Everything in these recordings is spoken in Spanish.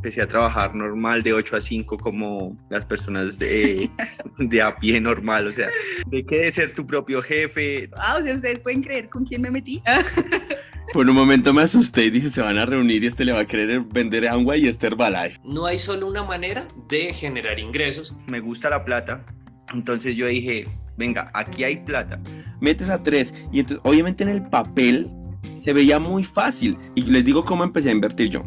empecé a trabajar normal de 8 a 5 como las personas de, de a pie normal, o sea, de que de ser tu propio jefe. Ah, o sea, ustedes pueden creer con quién me metí. Por un momento me asusté y dije, se van a reunir y este le va a querer vender agua y este Herbalife. No hay solo una manera de generar ingresos. Me gusta la plata, entonces yo dije, venga, aquí hay plata. Metes a tres y entonces obviamente en el papel se veía muy fácil y les digo cómo empecé a invertir yo.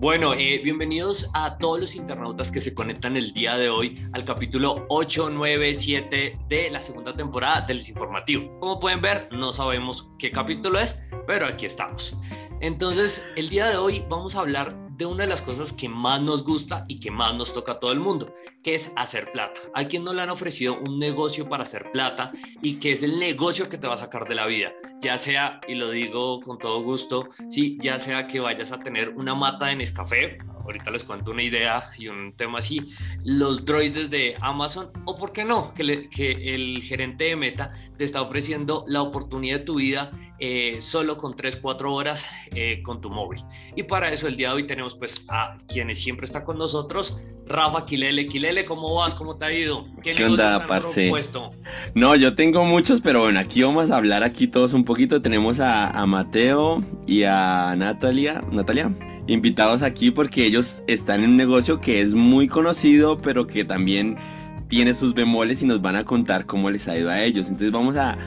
Bueno, eh, bienvenidos a todos los internautas que se conectan el día de hoy al capítulo 897 de la segunda temporada del Desinformativo. Como pueden ver, no sabemos qué capítulo es, pero aquí estamos. Entonces, el día de hoy vamos a hablar de una de las cosas que más nos gusta y que más nos toca a todo el mundo, que es hacer plata. ¿A quien no le han ofrecido un negocio para hacer plata y que es el negocio que te va a sacar de la vida? Ya sea, y lo digo con todo gusto, sí, ya sea que vayas a tener una mata en Nescafé, ahorita les cuento una idea y un tema así, los droides de Amazon, o por qué no, que, que el gerente de Meta te está ofreciendo la oportunidad de tu vida eh, solo con 3, 4 horas eh, con tu móvil. Y para eso el día de hoy tenemos pues a quienes siempre están con nosotros, Rafa Quilele. Quilele, ¿cómo vas? ¿Cómo te ha ido? ¿Qué, onda, parce? No, yo tengo muchos, pero bueno, aquí vamos a hablar aquí todos un poquito. Tenemos a, a Mateo y a Natalia. Natalia invitados aquí porque ellos están en un negocio que es muy conocido, pero que también tiene sus bemoles y nos van a contar cómo les ha ido a ellos. Entonces vamos a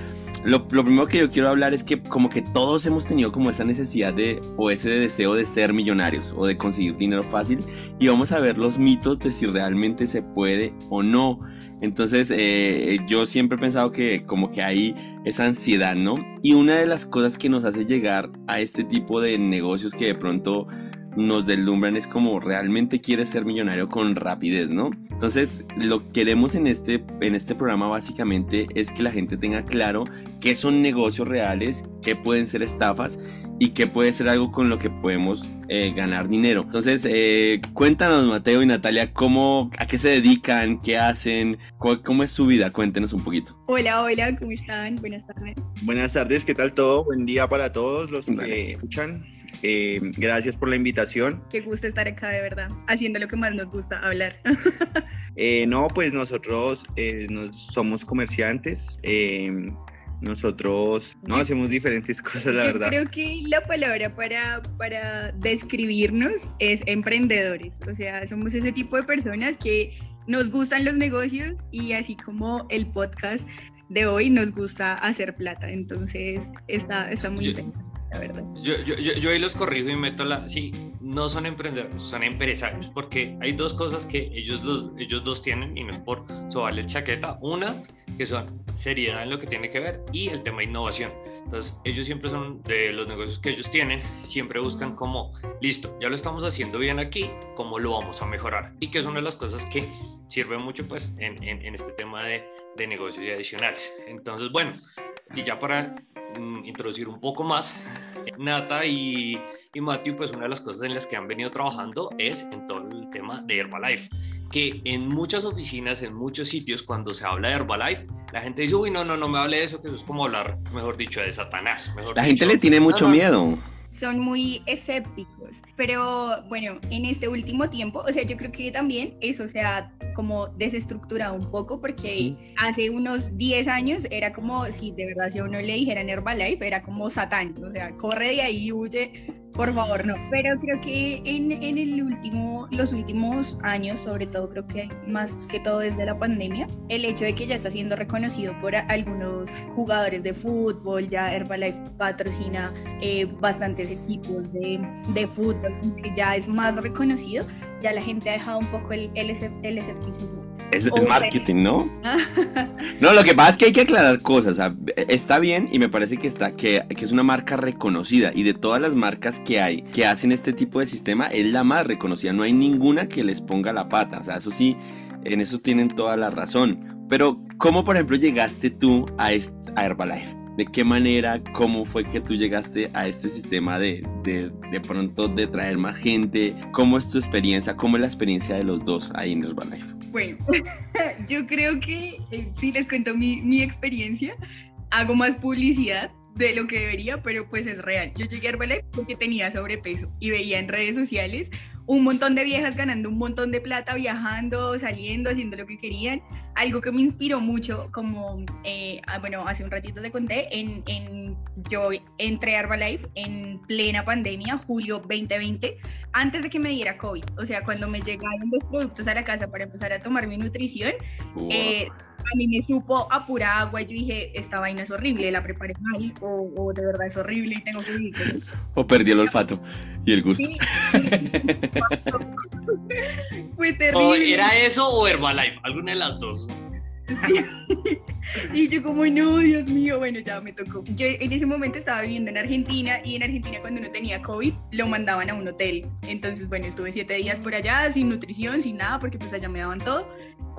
lo, primero que yo quiero hablar es que como que todos hemos tenido como esa necesidad de o ese deseo de ser millonarios o de conseguir dinero fácil y vamos a ver los mitos de si realmente se puede o no. Entonces eh, yo siempre he pensado que como que hay esa ansiedad, ¿no? Y una de las cosas que nos hace llegar a este tipo de negocios que de pronto nos deslumbran es como realmente quieres ser millonario con rapidez, ¿no? Entonces, lo que queremos en este, en este programa básicamente es que la gente tenga claro qué son negocios reales, qué pueden ser estafas y qué puede ser algo con lo que podemos eh, ganar dinero. Entonces, eh, cuéntanos, Mateo y Natalia, cómo, a qué se dedican, qué hacen, cómo, es su vida. Cuéntenos un poquito. Hola, hola, ¿cómo están? Buenas tardes. Buenas tardes, ¿qué tal todo? Buen día para todos los que escuchan. Eh, gracias por la invitación. Qué gusto estar acá, de verdad, haciendo lo que más nos gusta, hablar. Eh, no, pues nosotros eh, nos, somos comerciantes. nosotros no hacemos diferentes cosas, la verdad. Creo que la palabra para, para describirnos es emprendedores. O sea, somos ese tipo de personas que nos gustan los negocios y así como el podcast de hoy nos gusta hacer plata. Entonces está, está muy interesante verdad. Yo, yo, yo, ahí los corrijo y meto la... Sí, no son emprendedores, son empresarios, porque hay dos cosas que ellos, los, ellos dos tienen y no es por sobarle chaqueta. Una, que son seriedad en lo que tiene que ver y el tema de innovación. Entonces, ellos siempre son de los negocios que ellos tienen, siempre buscan como, listo, ya lo estamos haciendo bien aquí, ¿cómo lo vamos a mejorar? Y que es una de las cosas que sirve mucho pues en, en, en este tema de, de negocios y adicionales. Entonces, bueno, y ya para introducir un poco más. Nata y, y Matthew, pues una de las cosas en las que han venido trabajando es en todo el tema de Herbalife que en muchas oficinas, en muchos sitios, cuando se habla de Herbalife, la gente dice, uy, no, no, no me hable de eso, que eso es como hablar, mejor dicho, de Satanás. la gente le tiene mucho miedo son muy escépticos. Pero bueno, en este último tiempo, o sea, yo creo que también eso se ha como desestructurado un poco porque hace unos 10 años era como si de verdad si a uno le dijeran Herbalife, era como Satán, o sea, corre de ahí, huye, por favor, no. Pero creo que en, en, el último, los últimos años, sobre todo creo que más que todo desde la pandemia, el hecho de que ya está siendo reconocido por algunos jugadores de fútbol, ya Herbalife patrocina eh, bastantes equipos de, de, fútbol, que ya es más reconocido, ya la gente ha dejado un poco el, el, el escepticismo es, marketing, ¿no? no, lo que pasa es que hay que aclarar cosas. está bien y me parece que, está, que, que, es una marca reconocida. Y de todas las marcas que hay que hacen este tipo de sistema, es la más reconocida. No hay ninguna que les ponga la pata. O sea, eso sí, en eso tienen toda la razón. Pero, ¿cómo por ejemplo llegaste tú a, a Herbalife? ¿De qué manera, cómo fue que tú llegaste a este sistema de, de, de, pronto de traer más gente? ¿Cómo es tu experiencia? ¿Cómo es la experiencia de los dos ahí en Herbalife? Bueno, yo creo que eh, si les cuento mi, mi experiencia, hago más publicidad de lo que debería, pero pues es real. Yo llegué a Herbalife porque tenía sobrepeso y veía en redes sociales un montón de viejas ganando un montón de plata, viajando, saliendo, haciendo lo que querían. Algo que me inspiró mucho, como, eh, ah, bueno, hace un ratito te conté, en, en, yo entré a Herbalife en plena pandemia, julio 2020, antes de que me diera COVID. O sea, cuando me llegaron los productos a la casa para empezar a tomar mi nutrición, eh, a mí me supo a pura agua. Yo dije, esta vaina es horrible, la preparé mal, o, de verdad es horrible y tengo que vivir O perdí el olfato y el gusto. Fue terrible. ¿Era eso o Herbalife? Alguna de las dos. y yo como, no, Dios mío, bueno, ya me tocó. Yo en ese momento estaba viviendo en Argentina y en Argentina cuando uno tenía COVID lo mandaban a un hotel. Entonces, bueno, estuve siete días por allá sin nutrición, sin nada, porque pues allá me daban todo.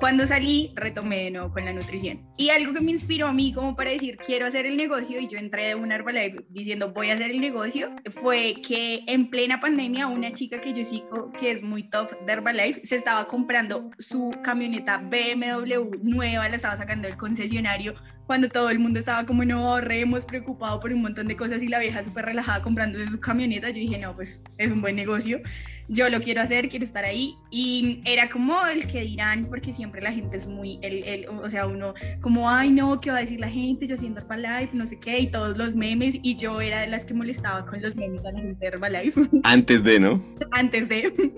Cuando salí, retomé de nuevo con la nutrición. Y algo que me inspiró a mí como para decir, quiero hacer el negocio, y yo entré de un Herbalife diciendo, voy a hacer el negocio, fue que en plena pandemia una chica que yo sigo, que es muy top de Herbalife, se estaba comprando su camioneta BMW nueva, la estaba sacando del concesionario cuando todo el mundo estaba como, no, re, hemos preocupado por un montón de cosas y la vieja súper relajada comprando su camioneta, yo dije, no, pues es un buen negocio, yo lo quiero hacer, quiero estar ahí. Y era como el que dirán, porque siempre la gente es muy, el, el, o sea, uno como, ay, no, ¿qué va a decir la gente? Yo haciendo Herbalife, no sé qué, y todos los memes, y yo era de las que molestaba con los memes a la gente de Herbalife. Antes de, ¿no? Antes de.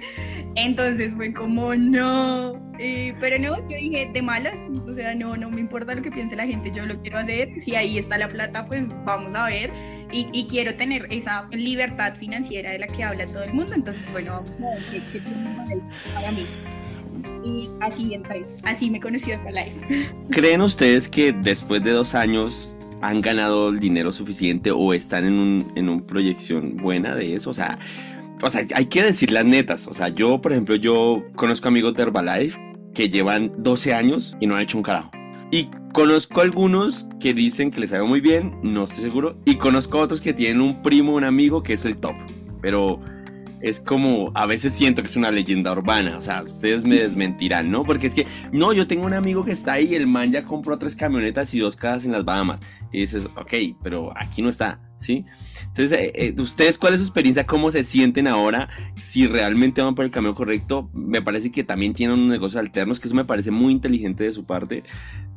Entonces fue como, no. Eh, pero no, yo dije, de malas, o sea, no, no me importa lo que piense la gente, yo lo quiero hacer, si ahí está la plata, pues vamos a ver, y, quiero tener esa libertad financiera de la que habla todo el mundo, entonces bueno, vamos a ver qué, para mí. Y así entré, así me conoció Herbalife. ¿Creen ustedes que después de dos años han ganado el dinero suficiente o están en un, en una proyección buena de eso? O sea, o sea, hay que decir las netas. O sea, yo, por ejemplo, yo conozco amigos de Herbalife que llevan 12 años y no han hecho un carajo. Y conozco algunos que dicen que les ha muy bien, no estoy seguro. Y conozco otros que tienen un primo, un amigo que es el top. Pero es como, a veces siento que es una leyenda urbana, o sea, ustedes me desmentirán, ¿no? Porque es que, no, yo tengo un amigo que está ahí, el man ya compró tres camionetas y dos casas en las Bahamas. Y dices, ok, pero aquí no está, ¿sí? Entonces, eh, eh, ¿ustedes cuál es su experiencia? ¿Cómo se sienten ahora? Si realmente van por el camino correcto, me parece que también tienen un negocio alternos, que eso me parece muy inteligente de su parte.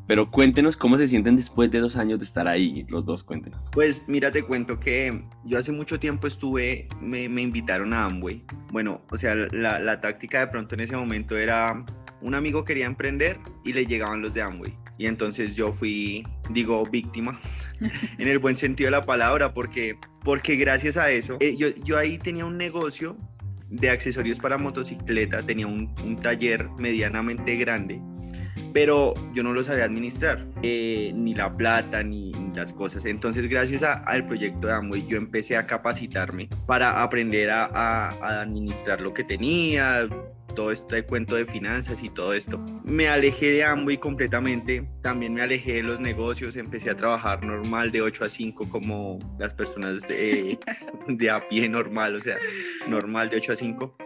Pero cuéntenos cómo se sienten después de dos años de estar ahí, los dos, cuéntenos. Pues mira, te cuento que yo hace mucho tiempo estuve, me, invitaron a Amway. Bueno, o sea, la, la táctica de pronto en ese momento era, un amigo quería emprender y le llegaban los de Amway. Y entonces yo fui, digo, víctima, en el buen sentido de la palabra, porque, porque gracias a eso, eh, yo, yo ahí tenía un negocio de accesorios para motocicleta, tenía un taller medianamente grande pero yo no lo sabía administrar, eh, ni la plata, ni, las cosas. Entonces, gracias al proyecto de Amway, yo empecé a capacitarme para aprender a, a, administrar lo que tenía, todo este cuento de finanzas y todo esto. Me alejé de Amway completamente, también me alejé de los negocios, empecé a trabajar normal de 8 a 5 como las personas de, de a pie normal, o sea, normal de 8 a 5.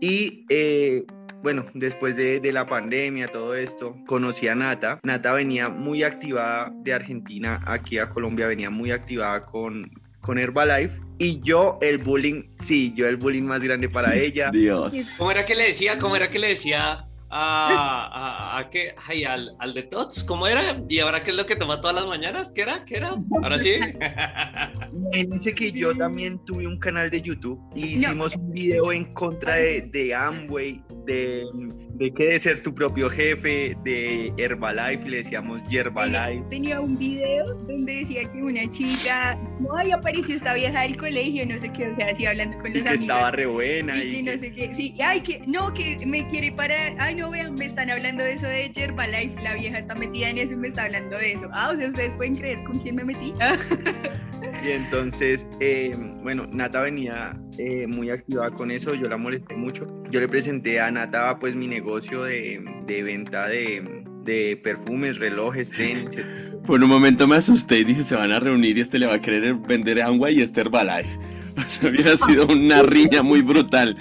Y eh, bueno, después de, la pandemia, todo esto, conocí a Nata. Nata venía muy activada de Argentina aquí a Colombia, venía muy activada con, con Herbalife. Y yo el bullying, sí, yo el bullying más grande para ella. Dios. ¿Cómo era que le decía? ¿Cómo era que le decía a, a, a qué, ay, al, al, de Tots, ¿cómo era? ¿Y ahora qué es lo que toma todas las mañanas? ¿Qué era? ¿Qué era? Ahora sí. Dice que yo también tuve un canal de YouTube y hicimos un video en contra de, de Amway, de, de que de ser tu propio jefe, de Herbalife, y le decíamos Yerbalife. Tenía un video donde decía que una chica, ay, apareció esta vieja del colegio, no sé qué, o sea, así hablando con los y que estaba re buena. Y, que, no sé qué, sí, ay, que, no, que me quiere para, ay, no vean, me están hablando de eso de Yerbalife, la vieja está metida en eso y me está hablando de eso. Ah, o sea, ustedes pueden creer con quién me metí. y entonces, eh, bueno, Nata venía eh, muy activada con eso, yo la molesté mucho. Yo le presenté a Nata pues mi negocio de, de venta de, de, perfumes, relojes, tenis, etc. Por un momento me asusté y dije, se van a reunir y este le va a querer vender agua y este Herbalife. O sea, hubiera sido una riña muy brutal.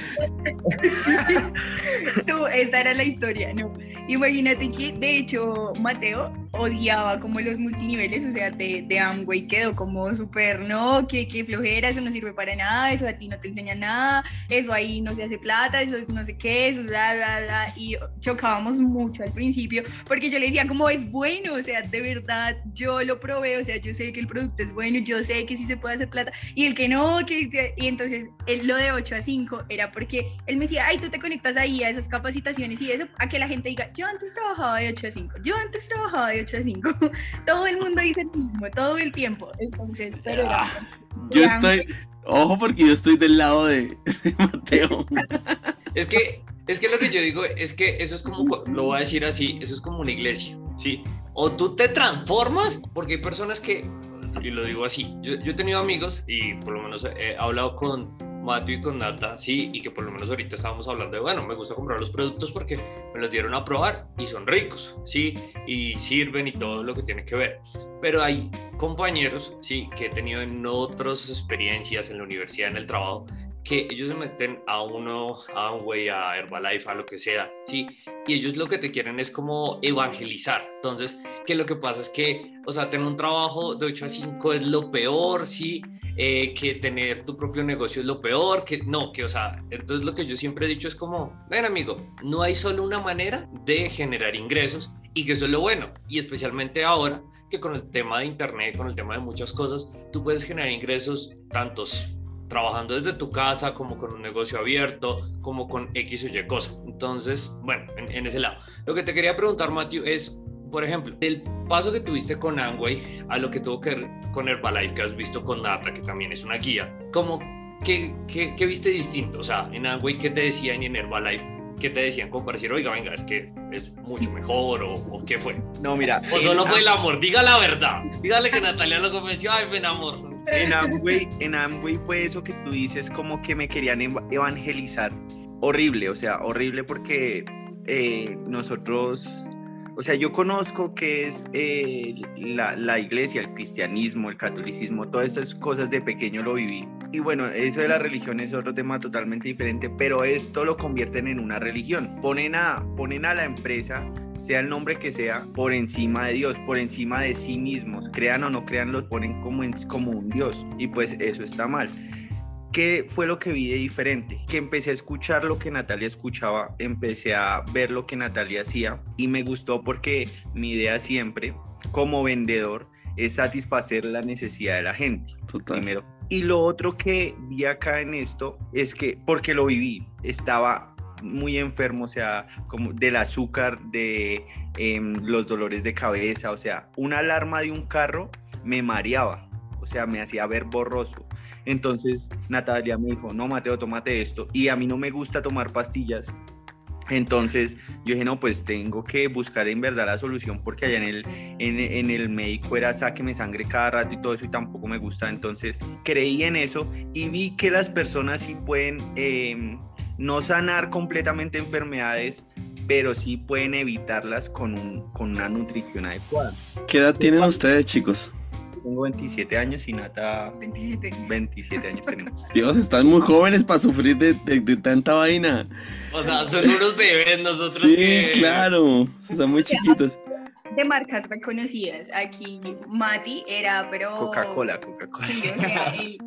Tú, esa era la historia, ¿no? Imagínate que, de hecho, Mateo, odiaba como los multiniveles, o sea, de, de Amway quedó como súper, no, que, que flojera, eso no sirve para nada, eso a ti no te enseña nada, eso ahí no se hace plata, eso no sé qué, eso, bla, bla, bla, y chocábamos mucho al principio, porque yo le decía como es bueno, o sea, de verdad, yo lo probé, o sea, yo sé que el producto es bueno, yo sé que sí se puede hacer plata, y el que no, que, y entonces él, lo de 8 a 5 era porque él me decía, ay, tú te conectas ahí a esas capacitaciones y eso, a que la gente diga, yo antes trabajaba de 8 a 5, yo antes trabajaba de 8 a 5, todo el mundo dice lo mismo, todo el tiempo, entonces, pero ah, Yo estoy, ojo porque yo estoy del lado de, Mateo. es que es que lo que yo digo es que eso es como, lo voy a decir así, eso es como una iglesia, ¿sí? O tú te transformas, porque hay personas que, y lo digo así, yo, yo he tenido amigos y por lo menos he hablado con Y con Nata, sí, y que por lo menos ahorita estábamos hablando de, bueno, me gusta comprar los productos porque me los dieron a probar y son ricos, sí, y sirven y todo lo que tiene que ver. Pero hay compañeros, sí, que he tenido en otras experiencias en la universidad, en el trabajo, que ellos se meten a uno, a güey, a Herbalife, a lo que sea, ¿sí? Y ellos lo que te quieren es como evangelizar. Entonces, que lo que pasa es que, o sea, tener un trabajo de 8 a 5 es lo peor, ¿sí? Eh, que tener tu propio negocio es lo peor, que no, que, o sea, entonces lo que yo siempre he dicho es como, ven amigo, no hay solo una manera de generar ingresos y que eso es lo bueno. Y especialmente ahora que con el tema de Internet, con el tema de muchas cosas, tú puedes generar ingresos tantos trabajando desde tu casa, como con un negocio abierto, como con X o Y cosa. Entonces, bueno, en, ese lado. Lo que te quería preguntar, Matthew, es, por ejemplo, el paso que tuviste con Angway a lo que tuvo que ver con Herbalife, que has visto con Nata, que también es una guía, ¿cómo, qué, qué, qué viste distinto? O sea, en Angway, ¿qué te decían y en Herbalife? ¿Qué te decían como para decir, oiga, venga, es que es mucho mejor o, qué fue? No, mira. O solo fue el amor, diga la verdad. Dígale que Natalia lo convenció, ay, ven amor, en Amway, en Amway fue eso que tú dices, como que me querían evangelizar. Horrible, o sea, horrible porque eh, nosotros, o sea, yo conozco que es eh, la, la, iglesia, el cristianismo, el catolicismo, todas esas cosas de pequeño lo viví. Y bueno, eso de la religión es otro tema totalmente diferente, pero esto lo convierten en una religión. Ponen a, ponen a la empresa sea el nombre que sea, por encima de Dios, por encima de sí mismos. Crean o no crean, lo ponen como, como un Dios. Y pues eso está mal. ¿Qué fue lo que vi de diferente? Que empecé a escuchar lo que Natalia escuchaba, empecé a ver lo que Natalia hacía y me gustó porque mi idea siempre, como vendedor, es satisfacer la necesidad de la gente. Primero. Y lo otro que vi acá en esto es que, porque lo viví, estaba muy enfermo, o sea, como del azúcar, de em, los dolores de cabeza, o sea, una alarma de un carro me mareaba, o sea, me hacía ver borroso. Entonces Natalia me dijo, no, Mateo, tómate esto. Y a mí no me gusta tomar pastillas. Entonces yo dije, no, pues tengo que buscar en verdad la solución porque allá en el, en, el médico era sáqueme sangre cada rato y todo eso y tampoco me gusta. Entonces creí en eso y vi que las personas sí pueden em, no sanar completamente enfermedades, pero sí pueden evitarlas con, con una nutrición adecuada. ¿Qué edad tienen ustedes, chicos? Tengo 27 años y Nata 27, 27 años tenemos. Dios, están muy jóvenes para sufrir de, de, tanta vaina. O sea, son unos bebés nosotros. Sí, claro, están muy chiquitos. De marcas reconocidas. Aquí Mati era, pero... Coca-Cola, Coca-Cola. Sí, o sea,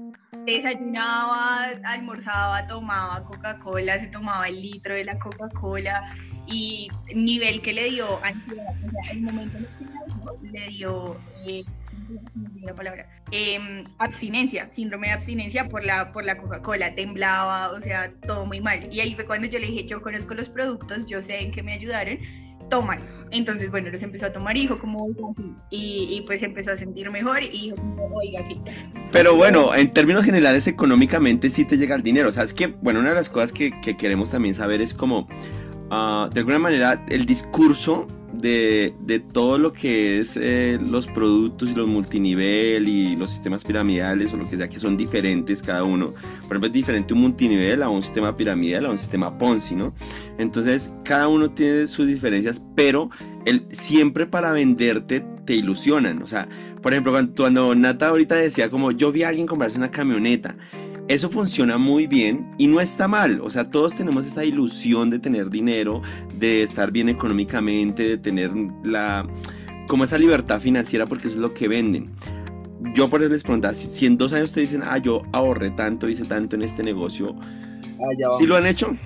desayunaba, almorzaba, tomaba Coca-Cola, se tomaba el litro de la Coca-Cola y nivel que le dio ansiedad, o sea, el momento en que le dio eh, la palabra, em, abstinencia, síndrome de abstinencia por la, por la Coca-Cola, temblaba, o sea, todo muy mal. Y ahí fue cuando yo le dije, yo conozco los productos, yo sé en qué me ayudaron, toman. Entonces, bueno, los empezó a tomar hijo como así. Y, y, pues empezó a sentir mejor y dijo, oiga, sí. Pero bueno, en términos generales, económicamente sí te llega el dinero. O sea, es que, bueno, una de las cosas que, que queremos también saber es como, uh, de alguna manera, el discurso de, de, todo lo que es eh, los productos y los multinivel y los sistemas piramidales o lo que sea, que son diferentes cada uno. Por ejemplo, es diferente un multinivel a un sistema piramidal, a un sistema Ponzi, ¿no? Entonces, cada uno tiene sus diferencias, pero el, siempre para venderte te ilusionan. O sea, por ejemplo, cuando, cuando Nata ahorita decía como yo vi a alguien comprarse una camioneta eso funciona muy bien y no está mal. O sea, todos tenemos esa ilusión de tener dinero, de estar bien económicamente, de tener la como esa libertad financiera porque eso es lo que venden. Yo por eso les preguntaba, si, en dos años te dicen, ah, yo ahorré tanto, hice tanto en este negocio, ¿sí lo han hecho?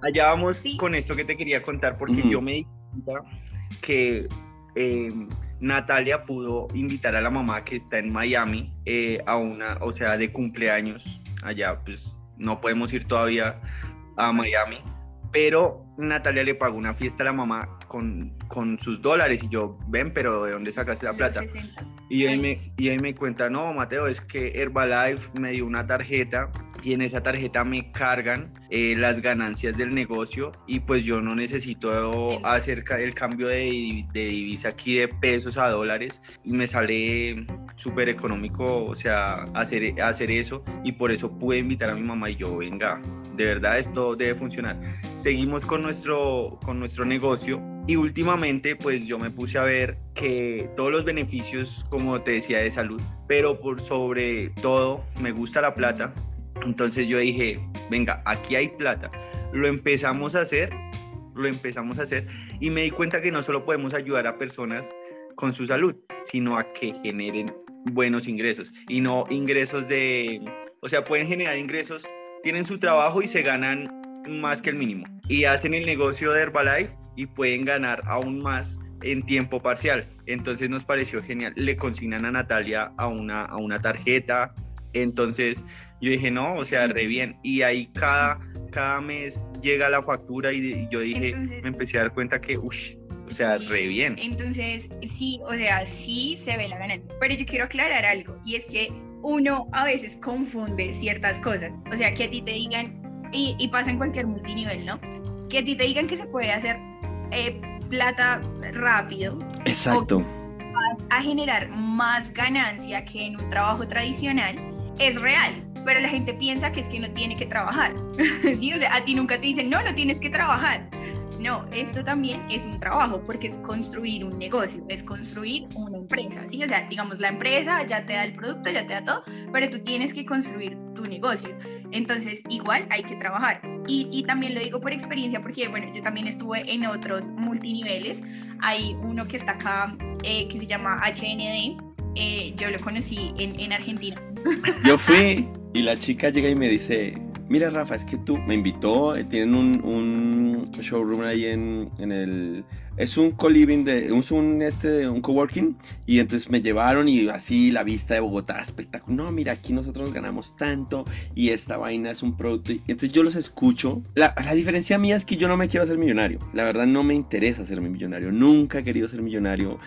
Allá vamos con esto que te quería contar, porque yo me di cuenta que eh, Natalia pudo invitar a la mamá que está en Miami eh, a una, o sea, de cumpleaños. Allá, pues no podemos ir todavía a Miami, pero Natalia le pagó una fiesta a la mamá con, con sus dólares y yo, ven, pero ¿de dónde sacaste la plata? Y él, me, y él me cuenta, no, Mateo, es que Herbalife me dio una tarjeta y en esa tarjeta me cargan eh, las ganancias del negocio y pues yo no necesito hacer el cambio de, de divisa aquí de pesos a dólares y me sale súper económico, o sea, hacer, hacer eso y por eso pude invitar a mi mamá y yo, venga, de verdad esto debe funcionar. Seguimos con nuestro, con nuestro negocio y últimamente pues yo me puse a ver que todos los beneficios, como te decía, de salud, pero por sobre todo me gusta la plata, entonces yo dije, venga, aquí hay plata. Lo empezamos a hacer, lo empezamos a hacer y me di cuenta que no solo podemos ayudar a personas con su salud, sino a que generen buenos ingresos y no ingresos de, o sea, pueden generar ingresos, tienen su trabajo y se ganan más que el mínimo y hacen el negocio de Herbalife y pueden ganar aún más en tiempo parcial. Entonces nos pareció genial. Le consignan a Natalia a una, a una tarjeta. Entonces yo dije, no, o sea, re bien. Y ahí cada, cada mes llega la factura y, yo dije, me empecé a dar cuenta que, uff, o sea, re bien. Entonces, sí, o sea, sí se ve la ganancia. Pero yo quiero aclarar algo, y es que uno a veces confunde ciertas cosas. O sea, que a ti te digan, y, y pasa en cualquier multinivel, ¿no? Que a ti te digan que se puede hacer eh, plata rápido. Exacto. vas a generar más ganancia que en un trabajo tradicional, es real pero la gente piensa que es que no tiene que trabajar. ¿Sí? O sea, a ti nunca te dicen, no, no tienes que trabajar. No, esto también es un trabajo porque es construir un negocio, es construir una empresa, ¿sí? O sea, digamos, la empresa ya te da el producto, ya te da todo, pero tú tienes que construir tu negocio. Entonces, igual hay que trabajar. Y, y también lo digo por experiencia porque, bueno, yo también estuve en otros multiniveles. Hay uno que está acá eh, que se llama HND. Eh, yo lo conocí en, en Argentina. Yo fui y la chica llega y me dice, mira Rafa, es que tú me invitó, eh, tienen un, un showroom ahí en, en, el... Es un co-living, de, es un, este, un coworking, y entonces me llevaron y así la vista de Bogotá, espectacular. No, mira, aquí nosotros ganamos tanto y esta vaina es un producto. Y entonces yo los escucho. La, la diferencia mía es que yo no me quiero hacer millonario. La verdad no me interesa ser millonario. Nunca he querido ser millonario.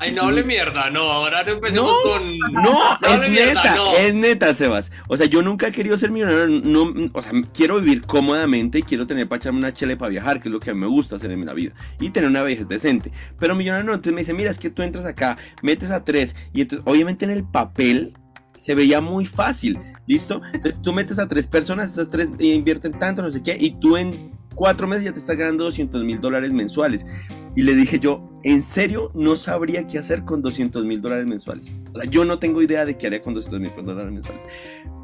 Ay, no hable mierda, no, ahora no empecemos con. No, es neta, es neta, Sebas. O sea, yo nunca he querido ser millonario, no, o sea, quiero vivir cómodamente y quiero tener para echarme una chele para viajar, que es lo que a mí me gusta hacer en la vida, y tener una vejez decente. Pero millonario no, entonces me dice, mira, es que tú entras acá, metes a tres, y entonces, obviamente en el papel se veía muy fácil, ¿listo? Entonces tú metes a tres personas, esas tres invierten tanto, no sé qué, y tú en cuatro meses ya te estás ganando 200 mil dólares mensuales. Y le dije yo, en serio, no sabría qué hacer con 200 mil dólares mensuales. O sea, yo no tengo idea de qué haría con 200 mil dólares mensuales.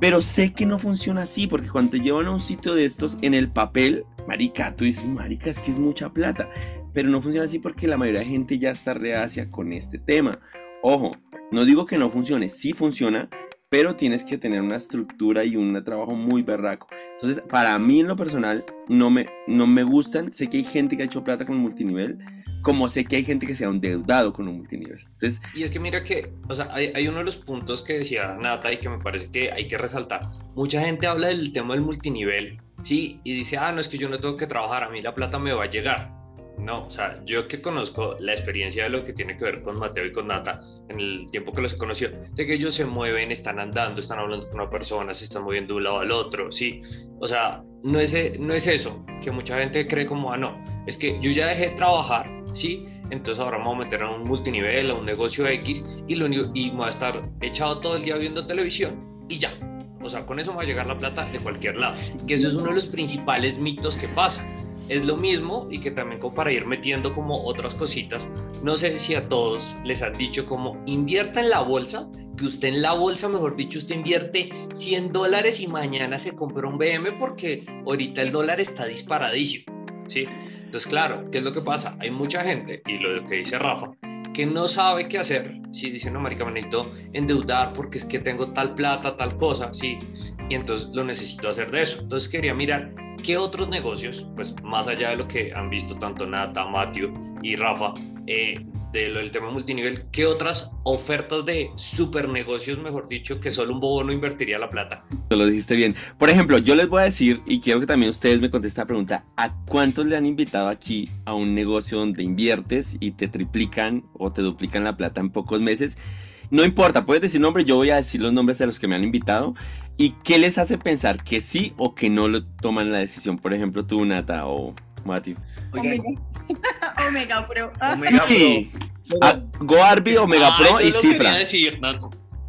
Pero sé que no funciona así, porque cuando te llevan a un sitio de estos, en el papel, marica, tú dices, marica, es que es mucha plata. Pero no funciona así porque la mayoría de gente ya está reacia con este tema. Ojo, no digo que no funcione, sí funciona, pero tienes que tener una estructura y un trabajo muy berraco. Entonces, para mí en lo personal, no me, no me gustan. Sé que hay gente que ha hecho plata con multinivel, como sé que hay gente que se ha endeudado con un multinivel. Entonces, y es que mira que, o sea, hay, hay, uno de los puntos que decía Nata y que me parece que hay que resaltar. Mucha gente habla del tema del multinivel, ¿sí? Y dice, ah, no, es que yo no tengo que trabajar, a mí la plata me va a llegar. No, o sea, yo que conozco la experiencia de lo que tiene que ver con Mateo y con Nata en el tiempo que los conoció, de que ellos se mueven, están andando, están hablando con una persona, se están moviendo de un lado al otro, sí. O sea, no es, no es eso, que mucha gente cree como, ah, no, es que yo ya dejé de trabajar, sí, entonces ahora me a meter a un multinivel, a un negocio X y, lo y me voy a estar echado todo el día viendo televisión y ya. O sea, con eso me va a llegar la plata de cualquier lado. Que eso es uno de los principales mitos que pasa es lo mismo y que también para ir metiendo como otras cositas, no sé si a todos les han dicho como invierta en la bolsa, que usted en la bolsa, mejor dicho, usted invierte 100 dólares y mañana se compra un BM porque ahorita el dólar está disparadísimo, ¿sí? Entonces, claro, ¿qué es lo que pasa? Hay mucha gente, y lo que dice Rafa, que no sabe qué hacer, si dice, no, marica, me necesito endeudar porque es que tengo tal plata, tal cosa, sí, y entonces lo necesito hacer de eso. Entonces quería mirar qué otros negocios, pues más allá de lo que han visto tanto Nata, Matthew y Rafa, eh, del tema multinivel, ¿qué otras ofertas de super negocios, mejor dicho, que solo un bobo no invertiría la plata? Lo dijiste bien. Por ejemplo, yo les voy a decir, y quiero que también ustedes me contesten la pregunta, ¿a cuántos le han invitado aquí a un negocio donde inviertes y te triplican o te duplican la plata en pocos meses? No importa, puedes decir nombre, yo voy a decir los nombres de los que me han invitado. ¿Y qué les hace pensar que sí o que no lo toman la decisión? Por ejemplo, tú, Nata, o Matthew. Omega. Omega Pro. Omega sí. Pro. Goarby, Omega Pro y Cifra.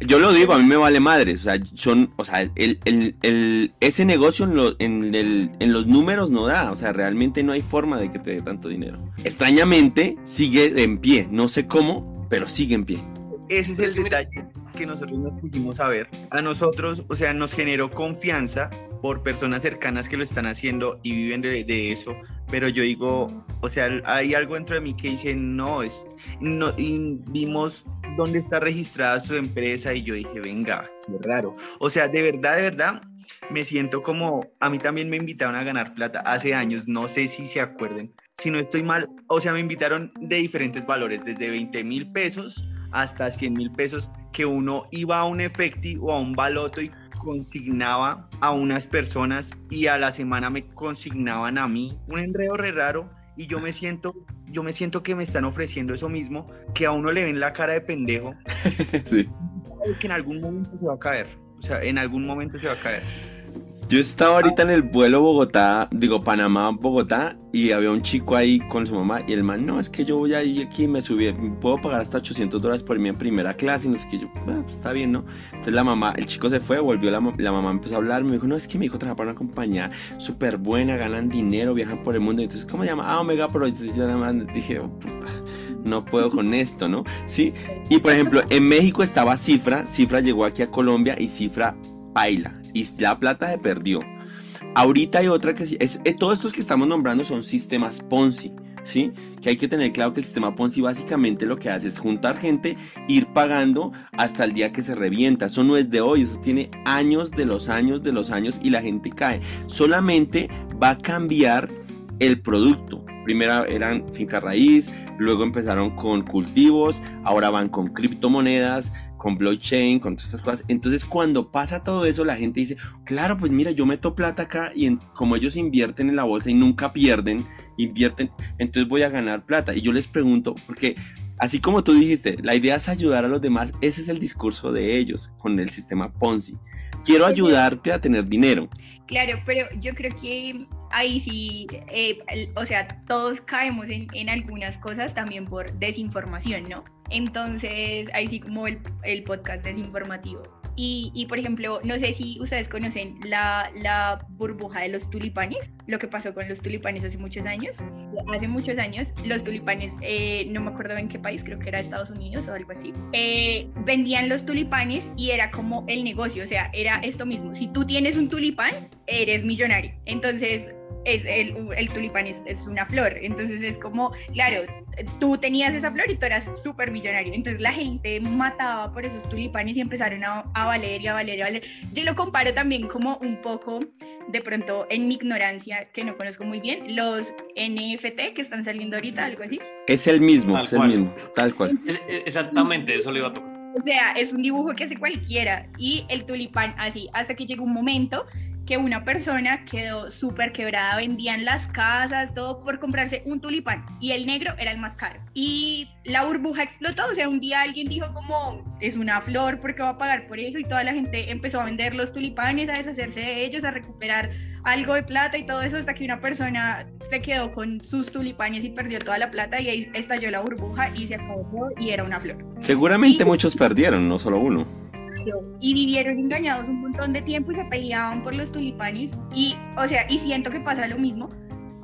Yo lo digo, a mí me vale madre. O sea, son, o sea, el, el, el, ese negocio en, en, en, los números no da. O sea, realmente no hay forma de que te dé tanto dinero. Extrañamente, sigue en pie. No sé cómo, pero sigue en pie. Ese es el detalle que nosotros nos pusimos a ver. A nosotros, o sea, nos generó confianza por personas cercanas que lo están haciendo y viven de, eso, pero yo digo, o sea, hay algo dentro de mí que dice, no, es, no, y vimos dónde está registrada su empresa y yo dije, venga, qué raro. O sea, de verdad, de verdad, me siento como, a mí también me invitaron a ganar plata hace años, no sé si se acuerden, si no estoy mal, o sea, me invitaron de diferentes valores, desde 20 mil pesos hasta 100 mil pesos, que uno iba a un efectivo o a un baloto y consignaba a unas personas y a la semana me consignaban a mí. Un enredo re raro y yo me siento, yo me siento que me están ofreciendo eso mismo, que a uno le ven la cara de pendejo. sí. Que en algún momento se va a caer. O sea, en algún momento se va a caer. Yo estaba ahorita en el vuelo Bogotá, digo Panamá, Bogotá, y había un chico ahí con su mamá y el man, no, es que yo voy ahí aquí, me subí, puedo pagar hasta 800 dólares por irme en primera clase, y no sé qué, yo, ah, pues está bien, ¿no? Entonces la mamá, el chico se fue, volvió, la, la mamá empezó a hablar, me dijo, no, es que mi hijo trabaja para una compañía súper buena, ganan dinero, viajan por el mundo, entonces, ¿cómo se llama? Ah, Omega Pro, entonces yo nada más dije, oh, puta, no puedo con esto, ¿no? Sí, y por ejemplo, en México estaba Cifra, Cifra llegó aquí a Colombia y Cifra baila y la plata se perdió. Ahorita hay otra que es, eh, todos estos que estamos nombrando son sistemas Ponzi, ¿sí? Que hay que tener claro que el sistema Ponzi básicamente lo que hace es juntar gente, ir pagando hasta el día que se revienta. Eso no es de hoy, eso tiene años de los años de los años y la gente cae. Solamente va a cambiar el producto. Primero eran finca raíz, luego empezaron con cultivos, ahora van con criptomonedas, con blockchain, con todas estas cosas. Entonces, cuando pasa todo eso, la gente dice, claro, pues mira, yo meto plata acá y como ellos invierten en la bolsa y nunca pierden, invierten, entonces voy a ganar plata. Y yo les pregunto, porque así como tú dijiste, la idea es ayudar a los demás, ese es el discurso de ellos con el sistema Ponzi. Quiero ayudarte a tener dinero. Claro, pero yo creo que ahí sí, eh, o sea, todos caemos en, en algunas cosas también por desinformación, ¿no? Entonces, ahí sí como el, el podcast desinformativo. Y, y, por ejemplo, no sé si ustedes conocen la, la, burbuja de los tulipanes, lo que pasó con los tulipanes hace muchos años. Hace muchos años, los tulipanes, eh, no me acuerdo en qué país, creo que era Estados Unidos o algo así, eh, vendían los tulipanes y era como el negocio, o sea, era esto mismo. Si tú tienes un tulipán, eres millonario. Entonces, es, el, el, tulipán es, es, una flor. Entonces es como, claro, tú tenías esa flor y tú eras súper millonario. Entonces la gente mataba por esos tulipanes y empezaron a, a, valer y a valer y a valer. Yo lo comparo también como un poco, de pronto, en mi ignorancia, que no conozco muy bien, los NFT que están saliendo ahorita, algo así. Es el mismo, es el mismo, tal cual. exactamente, eso le iba a tocar. O sea, es un dibujo que hace cualquiera y el tulipán así, hasta que llegó un momento que una persona quedó súper quebrada, vendían las casas, todo por comprarse un tulipán y el negro era el más caro. Y la burbuja explotó, o sea, un día alguien dijo como, es una flor, ¿por qué va a pagar por eso? Y toda la gente empezó a vender los tulipanes, a deshacerse de ellos, a recuperar algo de plata y todo eso, hasta que una persona se quedó con sus tulipanes y perdió toda la plata y ahí estalló la burbuja y se acabó y era una flor. Seguramente muchos perdieron, no solo uno y vivieron engañados un montón de tiempo y se peleaban por los tulipanes y, o sea, y siento que pasa lo mismo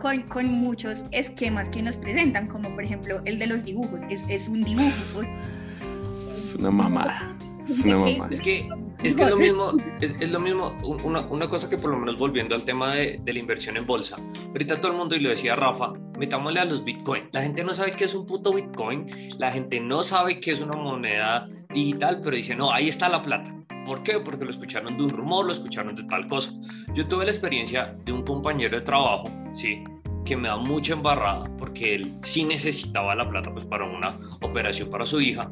con, con muchos esquemas que nos presentan, como por ejemplo el de los dibujos, es, es un dibujo. Pues. Es una mamada. Es una mamada. Es que es, que es lo mismo, es, es lo mismo una, una, cosa que por lo menos volviendo al tema de, de, la inversión en bolsa, ahorita todo el mundo, y lo decía Rafa, metámosle a los Bitcoin. La gente no sabe qué es un puto Bitcoin, la gente no sabe qué es una moneda digital, pero dice, no, ahí está la plata. ¿Por qué? Porque lo escucharon de un rumor, lo escucharon de tal cosa. Yo tuve la experiencia de un compañero de trabajo, sí, que me da mucha embarrada porque él sí necesitaba la plata pues para una operación para su hija.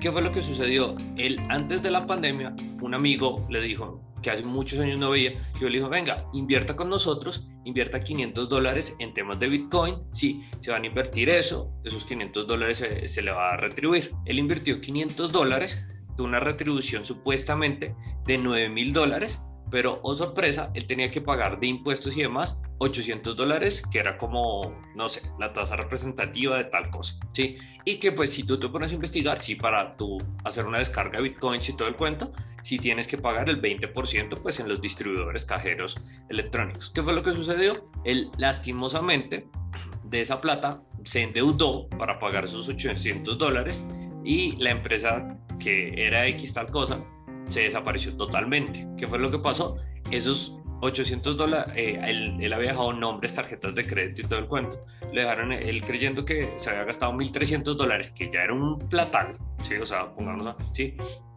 ¿Qué fue lo que sucedió? Él antes de la pandemia, un amigo le dijo que hace muchos años no veía, yo le dijo, venga, invierta con nosotros, invierta 500 dólares en temas de Bitcoin, sí, se van a invertir eso, esos 500 dólares se, se le va a retribuir. Él invirtió 500 dólares, de una retribución supuestamente de 9 mil dólares, pero, oh sorpresa, él tenía que pagar de impuestos y demás 800 dólares, que era como, no sé, la tasa representativa de tal cosa, ¿sí? Y que pues si tú te pones a investigar, sí, para tú hacer una descarga de bitcoins y todo el cuento, sí tienes que pagar el 20% pues en los distribuidores cajeros electrónicos. ¿Qué fue lo que sucedió? Él lastimosamente de esa plata se endeudó para pagar esos 800 dólares y la empresa que era X tal cosa se desapareció totalmente. ¿Qué fue lo que pasó? Esos 800 dólares, eh, él, había dejado nombres, tarjetas de crédito y todo el cuento. Le dejaron él creyendo que se había gastado 1.300 dólares, que ya era un platal, ¿sí? O sea, pongámonos, ¿sí?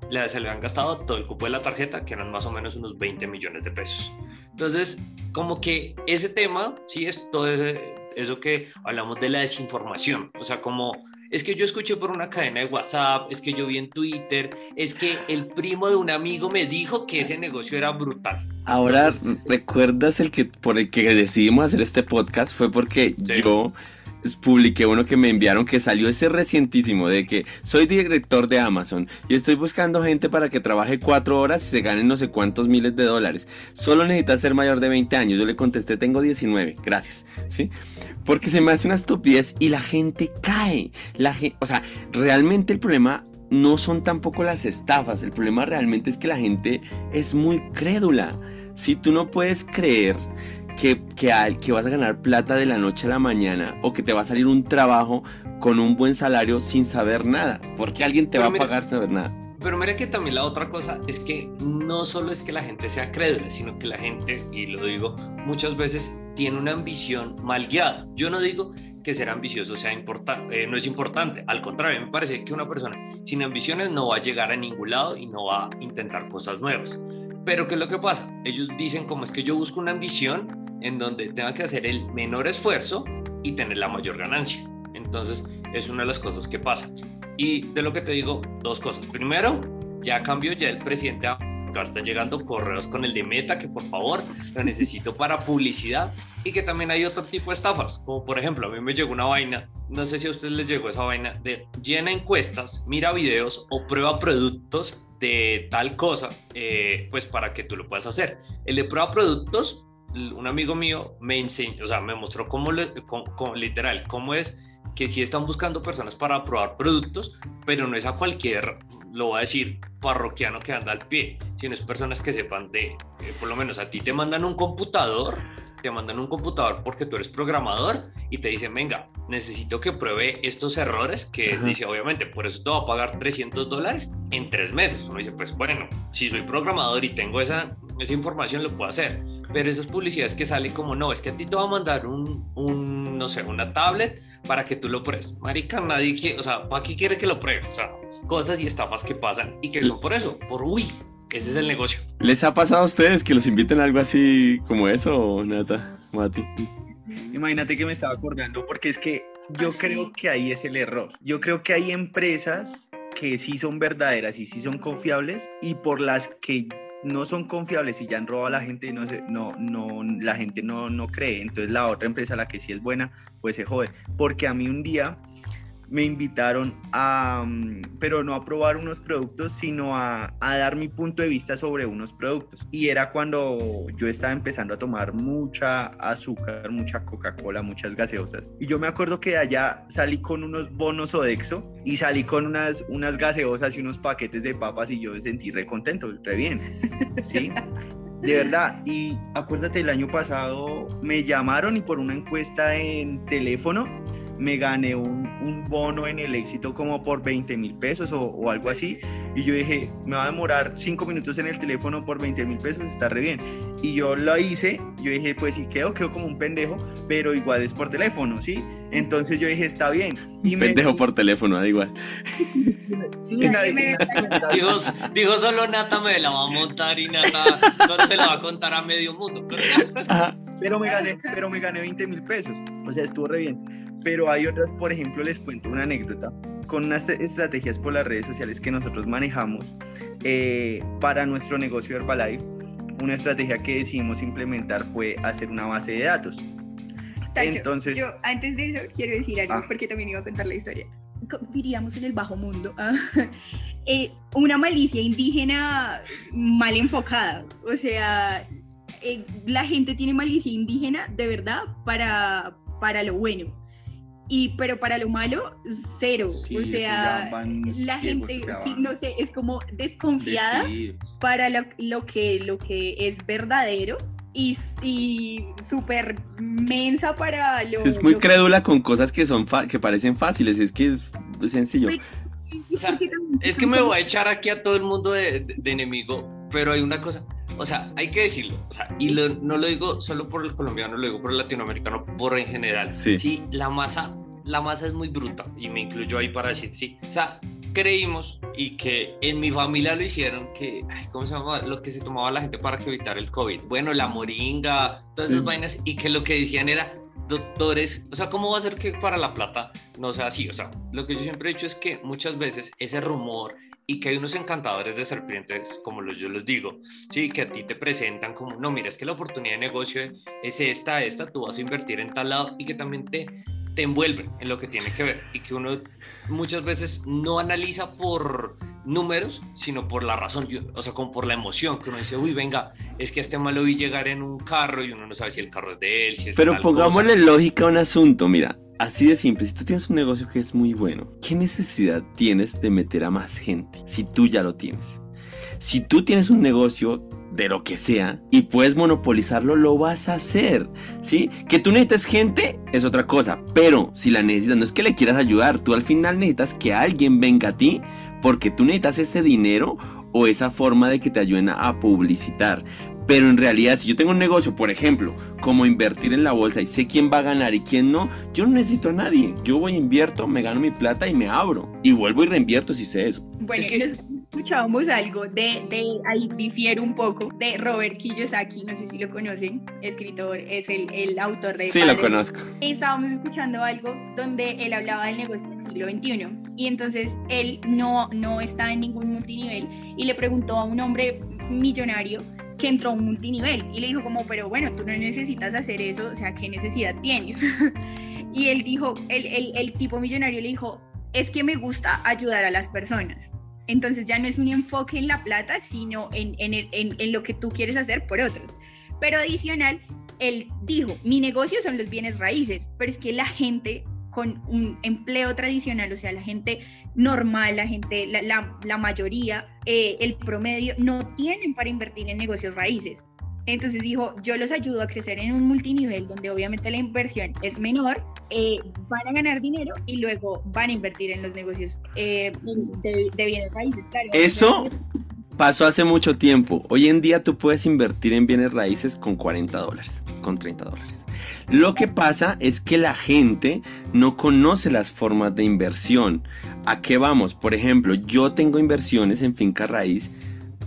Le, se le han gastado todo el cupo de la tarjeta, que eran más o menos unos 20 millones de pesos. Entonces, como que ese tema, sí, es todo eso que hablamos de la desinformación. O sea, como es que yo escuché por una cadena de WhatsApp, es que yo vi en Twitter, es que el primo de un amigo me dijo que ese negocio era brutal. Ahora, ¿recuerdas el que por el que decidimos hacer este podcast? Fue porque yo publiqué uno que me enviaron que salió ese recientísimo de que soy director de Amazon y estoy buscando gente para que trabaje cuatro horas y se ganen no sé cuántos miles de dólares. Solo necesitas ser mayor de 20 años. Yo le contesté, tengo 19, gracias. ¿Sí? Porque se me hace una estupidez y la gente cae. La gente, o sea, realmente el problema no son tampoco las estafas. El problema realmente es que la gente es muy crédula. Si tú no puedes creer que, que, vas a ganar plata de la noche a la mañana o que te va a salir un trabajo con un buen salario sin saber nada, porque alguien te va a pagar sin saber nada. Pero mira que también la otra cosa es que no solo es que la gente sea crédula, sino que la gente, y lo digo muchas veces, tiene una ambición mal guiada. Yo no digo que ser ambicioso sea importante, eh, no es importante, al contrario, me parece que una persona sin ambiciones no va a llegar a ningún lado y no va a intentar cosas nuevas. Pero ¿qué es lo que pasa? Ellos dicen como es que yo busco una ambición en donde tenga que hacer el menor esfuerzo y tener la mayor ganancia. Entonces, es una de las cosas que pasa. Y de lo que te digo, dos cosas. Primero, ya cambió ya el presidente están llegando correos con el de Meta que por favor lo necesito para publicidad y que también hay otro tipo de estafas, como por ejemplo a mí me llegó una vaina, no sé si a ustedes les llegó esa vaina de llena encuestas, mira videos o prueba productos de tal cosa, eh, pues para que tú lo puedas hacer. El de prueba productos un amigo mío me enseñó, o sea, me mostró cómo, literal, cómo es que si están buscando personas para probar productos, pero no es a cualquier, lo voy a decir, parroquiano que anda al pie, sino es personas que sepan de, eh, por lo menos a ti te mandan un computador, te mandan un computador porque tú eres programador y te dicen, venga, necesito que pruebe estos errores, que dice, obviamente, por eso te va a pagar 300 dólares en tres meses. Uno dice, pues bueno, si soy programador y tengo esa, esa información, lo puedo hacer pero esas publicidades que salen como, no, es que a ti te va a mandar un, un no sé, una tablet para que tú lo pruebes. Marica, nadie quiere, o sea, ¿para qué quiere que lo pruebe? O sea, cosas y estafas que pasan y que son por eso, por uy, ese es el negocio. ¿Les ha pasado a ustedes que los inviten a algo así como eso, Nata, Mati? Imagínate que me estaba acordando, porque es que yo creo que ahí es el error. Yo creo que hay empresas que sí son verdaderas y sí son confiables y por las que no son confiables y ya han robado a la gente y no, no, no, la gente no, no cree. Entonces la otra empresa, la que sí es buena, pues se jode. Porque a mí un día me invitaron a, mm, pero no a probar unos productos, sino a, a, dar mi punto de vista sobre unos productos. Y era cuando yo estaba empezando a tomar mucha azúcar, mucha Coca-Cola, muchas gaseosas. Y yo me acuerdo que allá salí con unos bonos Odexo y salí con unas, unas gaseosas y unos paquetes de papas y yo me sentí re contento, re bien. ¿Sí? De verdad, y acuérdate, el año pasado me llamaron y por una encuesta en teléfono me gané un, un bono en el éxito como por 20 mil pesos o, o, algo así. Y yo dije, me va a demorar 5 minutos en el teléfono por 20 mil pesos, está re bien. Y yo lo hice, yo dije, pues si quedo, quedo como un pendejo, pero igual es por teléfono, ¿sí? Entonces yo dije, está bien. Y pendejo por teléfono, da igual. Sí, dijo, dijo, solo Nata me la va a montar y Nata solo se la va a contar a medio mundo. Pero, pero me gané, pero me gané 20 mil pesos. O sea, estuvo re bien. Pero hay otras, por ejemplo, les cuento una anécdota. Con unas estrategias por las redes sociales que nosotros manejamos eh, para nuestro negocio Herbalife, una estrategia que decidimos implementar fue hacer una base de datos. Entonces, yo antes de eso quiero decir algo, ah. porque también iba a contar la historia. Diríamos en el bajo mundo, ah, eh, una malicia indígena mal enfocada. O sea, eh, la gente tiene malicia indígena de verdad para, para lo bueno. Y pero para lo malo, cero. o sea, la gente, sí, no sé, es como desconfiada para lo, lo, que, lo que es verdadero y, y súper mensa para lo. Es muy crédula con cosas que son que parecen fáciles, es que es sencillo. es que me voy a echar aquí a todo el mundo de, de enemigo, pero hay una cosa o sea, hay que decirlo, o sea, y no lo digo solo por el colombiano, lo digo por el latinoamericano, por en general. Sí. sí, la masa, la masa es muy bruta y me incluyo ahí para decir, sí, o sea, creímos y que en mi familia lo hicieron, que, ¿cómo se llama? Lo que se tomaba la gente para evitar el COVID. Bueno, la moringa, todas esas vainas, y que lo que decían era, doctores, o sea, ¿cómo va a ser que para la plata no sea así? O sea, lo que yo siempre he dicho es que muchas veces ese rumor y que hay unos encantadores de serpientes, como los, yo les digo, sí, que a ti te presentan como, no, mira, es que la oportunidad de negocio es esta, esta, tú vas a invertir en tal lado y que también te te envuelven en lo que tiene que ver y que uno muchas veces no analiza por números, sino por la razón, o sea, como por la emoción, que uno dice, uy, venga, es que a este malo vi llegar en un carro y uno no sabe si el carro es de él, si es Pero pongámosle lógica a un asunto, mira, así de simple, si tú tienes un negocio que es muy bueno, ¿qué necesidad tienes de meter a más gente si tú ya lo tienes? Si tú tienes un negocio de lo que sea y puedes monopolizarlo, lo vas a hacer, ¿sí? Que tú necesites gente es otra cosa, pero si la necesitas, no es que le quieras ayudar, tú al final necesitas que alguien venga a ti porque tú necesitas ese dinero o esa forma de que te ayuden a publicitar. Pero en realidad, si yo tengo un negocio, por ejemplo, como invertir en la bolsa y sé quién va a ganar y quién no, yo no necesito a nadie. Yo voy, invierto, me gano mi plata y me abro. Y vuelvo y reinvierto si sé eso. Bueno, escuchábamos algo de, de, ahí difiero un poco, de Robert Kiyosaki, no sé si lo conocen, escritor, es el, el autor de... Sí, lo conozco. Estábamos escuchando algo donde él hablaba del negocio del siglo XXI y entonces él no, no está en ningún multinivel y le preguntó a un hombre millonario que entró a un multinivel y le dijo como, pero bueno, tú no necesitas hacer eso, o sea, ¿qué necesidad tienes? y él dijo, el, el, el tipo millonario le dijo, es que me gusta ayudar a las personas. Entonces ya no es un enfoque en la plata, sino en, en, lo que tú quieres hacer por otros. Pero adicional, él dijo, mi negocio son los bienes raíces, pero es que la gente con un empleo tradicional, o sea, la gente normal, la gente, la, la, mayoría, eh, el promedio, no tienen para invertir en negocios raíces. Entonces dijo, yo los ayudo a crecer en un multinivel donde obviamente la inversión es menor, eh, van a ganar dinero y luego van a invertir en los negocios eh, de, bienes raíces. Eso pasó hace mucho tiempo. Hoy en día tú puedes invertir en bienes raíces con 40 dólares, con 30 dólares. Lo que pasa es que la gente no conoce las formas de inversión. ¿A qué vamos? Por ejemplo, yo tengo inversiones en finca raíz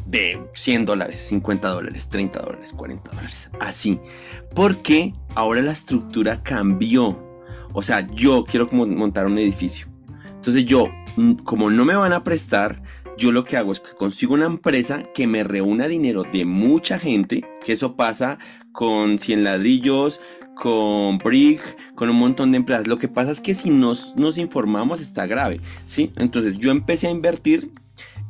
de 100 dólares, 50 dólares, 30 dólares, 40 dólares. Así. Porque ahora la estructura cambió. O sea, yo quiero montar un edificio. Entonces yo, mm, como no me van a prestar, yo lo que hago es que consigo una empresa que me reúna dinero de mucha gente, que eso pasa con 100 ladrillos, con Brick, con un montón de empresas. Lo que pasa es que si nos, nos informamos está grave, ¿sí? Entonces yo empecé a invertir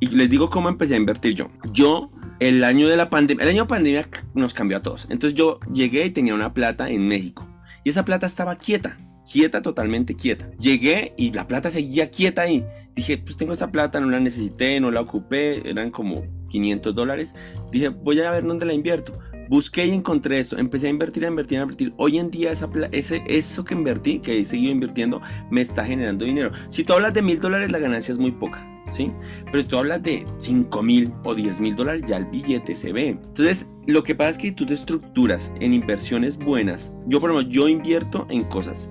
y les digo cómo empecé a invertir yo. Yo, el año de la pandemia, el año de pandemia nos cambió a todos. Entonces yo llegué y tenía una plata en México. Y esa plata estaba quieta, quieta, totalmente quieta. Llegué y la plata seguía quieta ahí. Dije, pues tengo esta plata, no la necesité, no la ocupé, eran como 500 dólares. Dije, voy a ver dónde la invierto. Busqué y encontré esto. Empecé a invertir, a invertir, a invertir. Hoy en día esa, ese, eso que invertí, que he seguido invirtiendo, me está generando dinero. Si tú hablas de mil dólares, la ganancia es muy poca. ¿Sí? Pero si tú hablas de 5 mil o 10 mil dólares, ya el billete se ve. Entonces, lo que pasa es que tú te estructuras en inversiones buenas. Yo, por ejemplo, yo invierto en cosas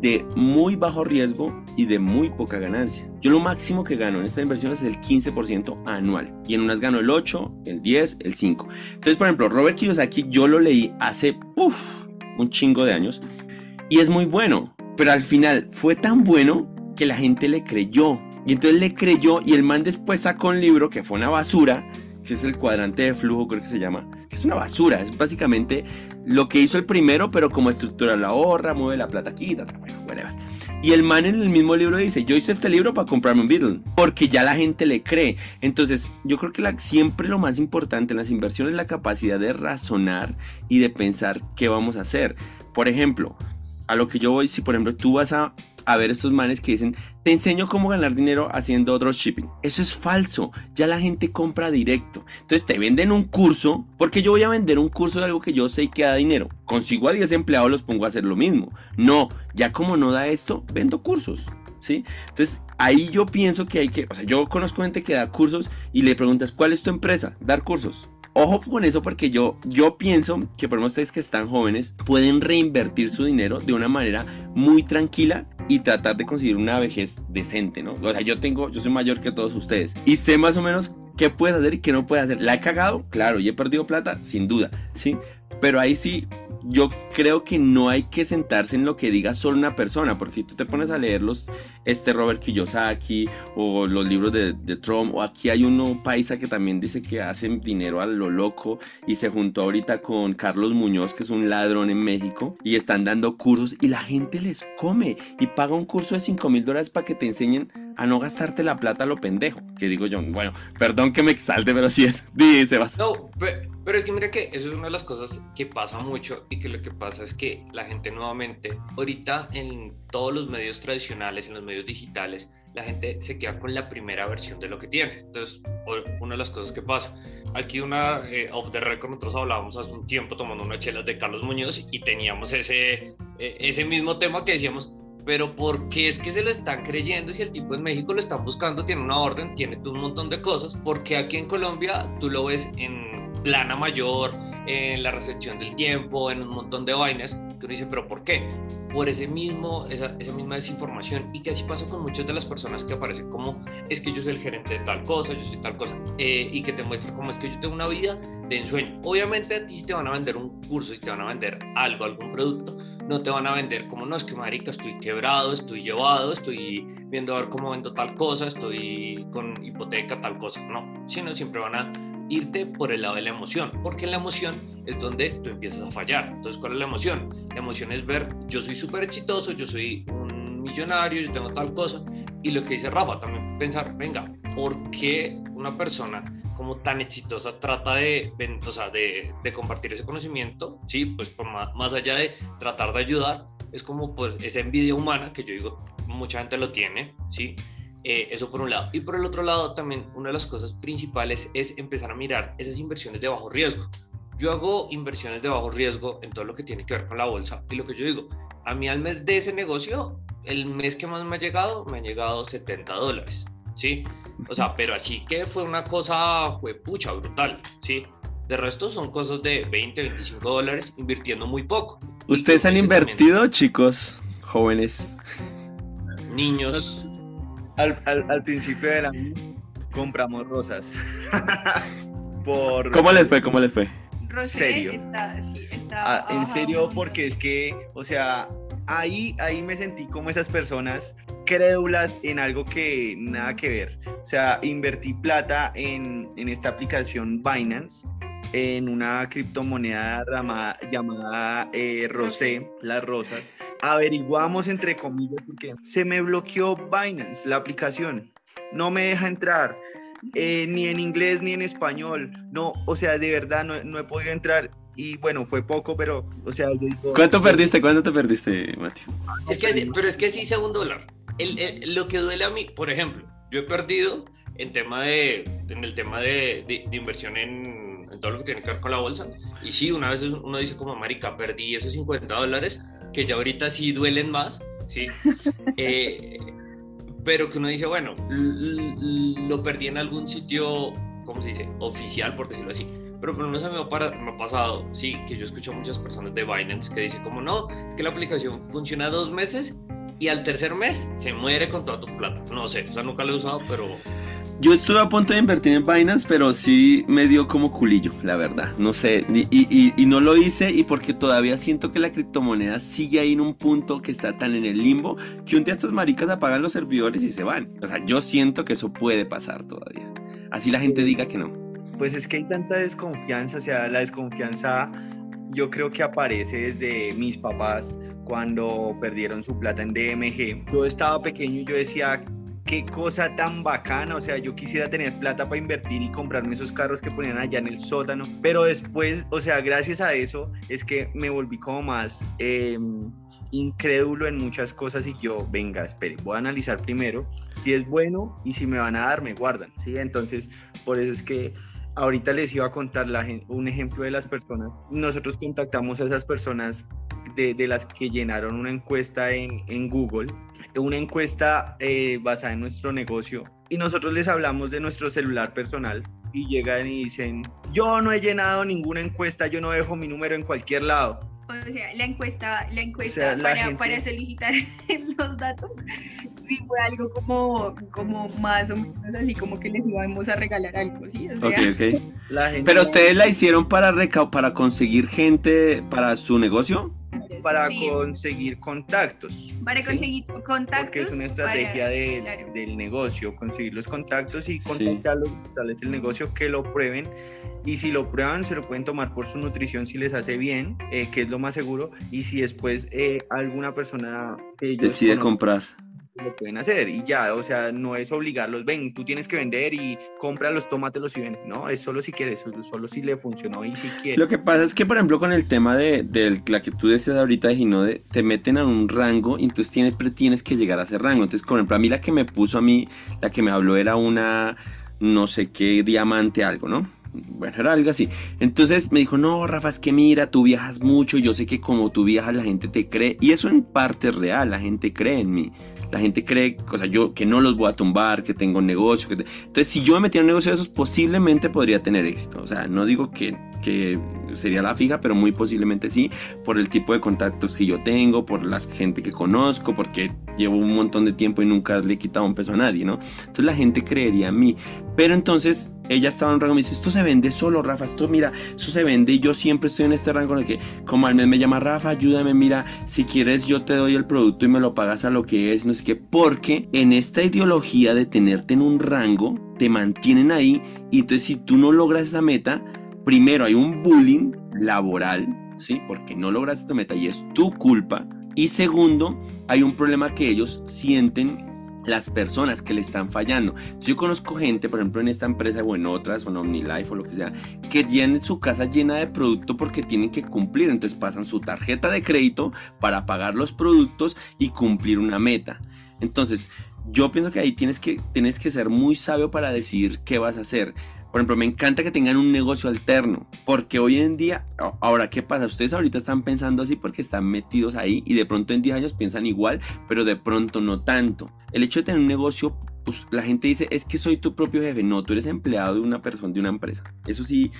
de muy bajo riesgo y de muy poca ganancia. Yo lo máximo que gano en esta inversión es el 15% anual y en unas gano el 8, el 10, el 5. Entonces, por ejemplo, Robert Kiyosaki yo lo leí hace un chingo de años y es muy bueno, pero al final fue tan bueno que la gente le creyó. Y entonces le creyó y el man después sacó un libro que fue una basura, que es el cuadrante de flujo, creo que se llama, que es una basura, es básicamente lo que hizo el primero, pero como estructura la ahorra, mueve la plata aquí, whatever. Y el man en el mismo libro dice, yo hice este libro para comprarme un Beatle, porque ya la gente le cree. Entonces, yo creo que la, siempre lo más importante en las inversiones es la capacidad de razonar y de pensar qué vamos a hacer. Por ejemplo, a lo que yo voy, si por ejemplo tú vas a a ver estos manes que dicen, te enseño cómo ganar dinero haciendo dropshipping. Eso es falso, ya la gente compra directo. Entonces te venden un curso, porque yo voy a vender un curso de algo que yo sé que da dinero. Consigo a 10 empleados, los pongo a hacer lo mismo. No, ya como no da esto, vendo cursos. ¿Sí? Entonces ahí yo pienso que hay que, o sea, yo conozco gente que da cursos y le preguntas, ¿cuál es tu empresa? Dar cursos. Ojo con eso porque yo, yo pienso que por ustedes que están jóvenes pueden reinvertir su dinero de una manera muy tranquila y tratar de conseguir una vejez decente, ¿no? O sea, yo tengo, yo soy mayor que todos ustedes y sé más o menos qué puedes hacer y qué no puedes hacer. ¿La he cagado? Claro, y he perdido plata, sin duda, ¿sí? Pero ahí sí yo creo que no hay que sentarse en lo que diga solo una persona, porque si tú te pones a leer los, este Robert Kiyosaki o los libros de, de Trump, o aquí hay uno paisa que también dice que hacen dinero a lo loco y se juntó ahorita con Carlos Muñoz, que es un ladrón en México, y están dando cursos y la gente les come y paga un curso de 5 mil dólares para que te enseñen a no gastarte la plata a lo pendejo. Que digo yo, bueno, perdón que me exalte, pero sí es. Dice, vas. No, pero, es que mira que eso es una de las cosas que pasa mucho y que lo que pasa es que la gente nuevamente, ahorita en todos los medios tradicionales, en los medios digitales, la gente se queda con la primera versión de lo que tiene. Entonces, una de las cosas que pasa, aquí una eh, off the record, nosotros hablábamos hace un tiempo tomando unas chelas de Carlos Muñoz y teníamos ese, eh, ese mismo tema que decíamos, pero ¿por qué es que se lo están creyendo si el tipo en México lo están buscando, tiene una orden, tiene un montón de cosas? Porque aquí en Colombia tú lo ves en plana mayor, en la recepción del tiempo, en un montón de vainas, que uno dice, pero ¿por qué? Por ese mismo, esa, esa, misma desinformación. Y que así pasa con muchas de las personas que aparecen como es que yo soy el gerente de tal cosa, yo soy tal cosa eh, y que te muestra cómo es que yo tengo una vida de ensueño. Obviamente a ti te van a vender un curso, si te van a vender algo, algún producto, no te van a vender como no es que marica estoy quebrado, estoy llevado, estoy viendo a ver cómo vendo tal cosa, estoy con hipoteca tal cosa, no, sino siempre van a irte por el lado de la emoción, porque la emoción es donde tú empiezas a fallar. Entonces, ¿cuál es la emoción? La emoción es ver, yo soy súper exitoso, yo soy un millonario, yo tengo tal cosa. Y lo que dice Rafa, también pensar, venga, ¿por qué una persona como tan exitosa trata de, o sea, de, de compartir ese conocimiento? Sí, pues por más, más allá de tratar de ayudar, es como pues esa envidia humana que yo digo, mucha gente lo tiene, ¿sí? Eh, eso por un lado. Y por el otro lado, también una de las cosas principales es empezar a mirar esas inversiones de bajo riesgo. Yo hago inversiones de bajo riesgo en todo lo que tiene que ver con la bolsa. Y lo que yo digo, a mí al mes de ese negocio, el mes que más me ha llegado, me han llegado 70 dólares. ¿Sí? O sea, pero así que fue una cosa, fue pucha, brutal. ¿Sí? De resto son cosas de 20, 25 dólares invirtiendo muy poco. ¿Ustedes han invertido, chicos, jóvenes? Niños al, principio del año compramos rosas. Por... ¿Cómo les fue? ¿Cómo les fue? serio. Ah, en serio, porque es que, o sea, ahí, ahí me sentí como esas personas crédulas en algo que nada que ver. O sea, invertí plata en, esta aplicación Binance, en una criptomoneda llamada, llamada eh, Rosé, las rosas averiguamos entre comillas porque se me bloqueó Binance, la aplicación. No me deja entrar. Eh, ni en inglés ni en español. No, o sea, de verdad no, he podido entrar. Y bueno, fue poco, pero, o sea, yo digo, ¿Cuánto perdiste? ¿Cuánto te perdiste, Mateo? Es que, pero es que sí, segundo dólar. lo que duele a mí, por ejemplo, yo he perdido en tema de, en el tema de, de, inversión en, en, todo lo que tiene que ver con la bolsa. Y sí, una vez uno dice como, marica, perdí esos 50 dólares, que ya ahorita sí duelen más, ¿sí? Eh, pero que uno dice, bueno, lo perdí en algún sitio, ¿cómo se dice? Oficial, por decirlo así. Pero por lo menos a mí me ha pasado, sí, que yo escucho muchas personas de Binance que dicen como, no, es que la aplicación funciona dos meses y al tercer mes se muere con toda tu plata. No sé, o sea, nunca lo he usado, pero... Yo estuve a punto de invertir en Binance, pero sí me dio como culillo, la verdad. No sé, y, no lo hice y porque todavía siento que la criptomoneda sigue ahí en un punto que está tan en el limbo que un día estos maricas apagan los servidores y se van. O sea, yo siento que eso puede pasar todavía. Así la gente diga que no. Pues es que hay tanta desconfianza, o sea, la desconfianza yo creo que aparece desde mis papás cuando perdieron su plata en DMG. Yo estaba pequeño y yo decía, qué cosa tan bacana, o sea, yo quisiera tener plata para invertir y comprarme esos carros que ponían allá en el sótano, pero después, o sea, gracias a eso es que me volví como más em, incrédulo en muchas cosas y yo, venga, espere, voy a analizar primero si es bueno y si me van a dar, me guardan, ¿sí? Entonces, por eso es que ahorita les iba a contar la, un ejemplo de las personas. Nosotros contactamos a esas personas de, de las que llenaron una encuesta en, en Google, una encuesta eh, basada en nuestro negocio, y nosotros les hablamos de nuestro celular personal y llegan y dicen, yo no he llenado ninguna encuesta, yo no dejo mi número en cualquier lado. O sea, la encuesta, la encuesta para, para solicitar los datos sí fue algo como, como más o menos así como que les íbamos a regalar algo, ¿sí? O sea, Pero ustedes la hicieron para, para conseguir gente para su negocio? Para conseguir contactos. Para conseguir contactos. Porque es una estrategia del negocio, conseguir los contactos y contactarlos, es el negocio, que lo prueben. Y si lo prueban se lo pueden tomar por su nutrición si les hace bien, eh, que es lo más seguro, y si después eh, alguna persona que decide comprar lo pueden hacer y ya, o sea, no es obligarlos, ven, tú tienes que vender y compra los tomates y ven, no, es solo si quieres, solo si le funcionó y si quieres. Lo que pasa es que, por ejemplo, con el tema de, de la que tú decías ahorita de Ginode, te meten a un rango y entonces tienes, tienes que llegar a ese rango. Entonces, por ejemplo, a mí la que me puso a mí, la que me habló era una, no sé qué, diamante algo, ¿no? Bueno, era algo así. Entonces me dijo, no, Rafa, es que mira, tú viajas mucho, yo sé que como tú viajas la gente te cree. Y eso en parte es real, la gente cree en mí la gente cree, o sea, yo que no los voy a tumbar, que tengo un negocio. Que Entonces, si yo me metiera en un negocio de esos, posiblemente podría tener éxito. O sea, no digo que, que sería la fija, pero muy posiblemente sí, por el tipo de contactos que yo tengo, por la gente que conozco, porque llevo un montón de tiempo y nunca le he quitado un peso a nadie, ¿no? Entonces la gente creería en mí. Pero entonces ella estaba en un rango y me dice, esto se vende solo, Rafa, esto mira, eso se vende y yo siempre estoy en este rango en el que como al mes me llama Rafa, ayúdame, mira, si quieres yo te doy el producto y me lo pagas a lo que es, no sé qué, porque en esta ideología de tenerte en un rango, te mantienen ahí y entonces si tú no logras esa meta, primero hay un bullying laboral, ¿sí? Porque no logras esta meta y es tu culpa. Y segundo, hay un problema que ellos sienten las personas que le están fallando. yo conozco gente, por ejemplo, en esta empresa o en otras, o en OmniLife o lo que sea, que tienen su casa llena de producto porque tienen que cumplir. Entonces pasan su tarjeta de crédito para pagar los productos y cumplir una meta. Entonces, yo pienso que ahí tienes que, tienes que ser muy sabio para decidir qué vas a hacer. Por ejemplo, me encanta que tengan un negocio alterno, porque hoy en día, ahora, ¿qué pasa? Ustedes ahorita están pensando así porque están metidos ahí y de pronto en 10 años piensan igual, pero de pronto no tanto. El hecho de tener un negocio pues, la gente dice, es que soy tu propio jefe. No, tú eres empleado de una persona, de una empresa. Eso sí,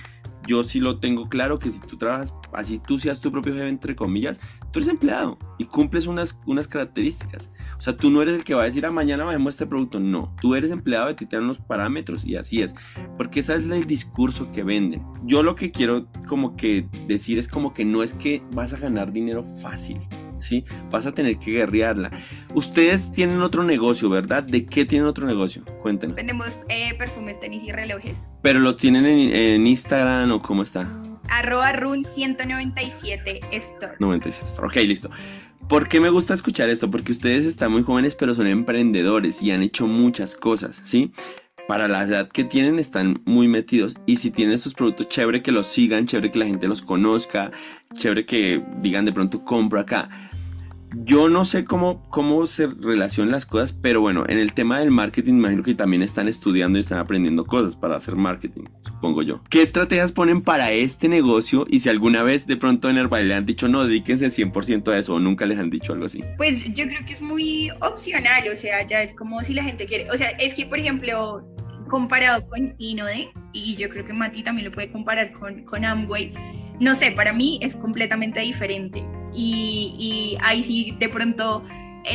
yo sí lo tengo claro que si tú trabajas, así tú seas tu propio jefe, entre comillas, tú eres empleado y cumples unas, unas características. O sea, tú no eres el que va a decir, a ah, mañana bajemos este producto. No, tú eres empleado te dan unos parámetros y así es. Porque ese es el discurso que venden. Yo lo que quiero como que decir es como que no es que vas a ganar dinero fácil. ¿Sí? Vas a tener que guerrearla. Ustedes tienen otro negocio, ¿verdad? ¿De qué tienen otro negocio? Cuéntenos. Vendemos eh, perfumes, tenis y relojes. ¿Pero lo tienen en, Instagram o cómo está? Arroba run 197 store. 97 store. Ok, listo. ¿Por qué me gusta escuchar esto? Porque ustedes están muy jóvenes, pero son emprendedores y han hecho muchas cosas, ¿sí? para la edad que tienen están muy metidos y si tienen estos productos chévere que los sigan, chévere que la gente los conozca, chévere que digan de pronto compro acá. Yo no sé cómo, cómo se relacionan las cosas, pero bueno, en el tema del marketing, imagino que también están estudiando y están aprendiendo cosas para hacer marketing, supongo yo. ¿Qué estrategias ponen para este negocio? Y si alguna vez de pronto en Herbal le han dicho, no, dedíquense el 100% a eso, o nunca les han dicho algo así. Pues yo creo que es muy opcional, o sea, ya es como si la gente quiere, o sea, es que, por ejemplo, comparado con Inode, y yo creo que Mati también lo puede comparar con, con Amway, no sé, para mí es completamente diferente. Y, y ahí sí, de pronto,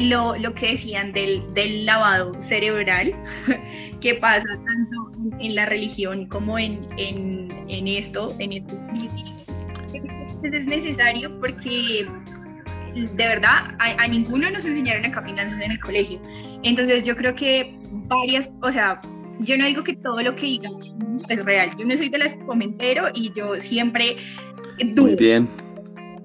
lo, lo que decían del, del lavado cerebral, que pasa tanto en, la religión como en, en, en esto, en estos Entonces es necesario porque de verdad a, a, ninguno nos enseñaron acá finanzas en el colegio. Entonces yo creo que varias, o sea, yo no digo que todo lo que digan es real. Yo no soy de las comentero y yo siempre Muy bien.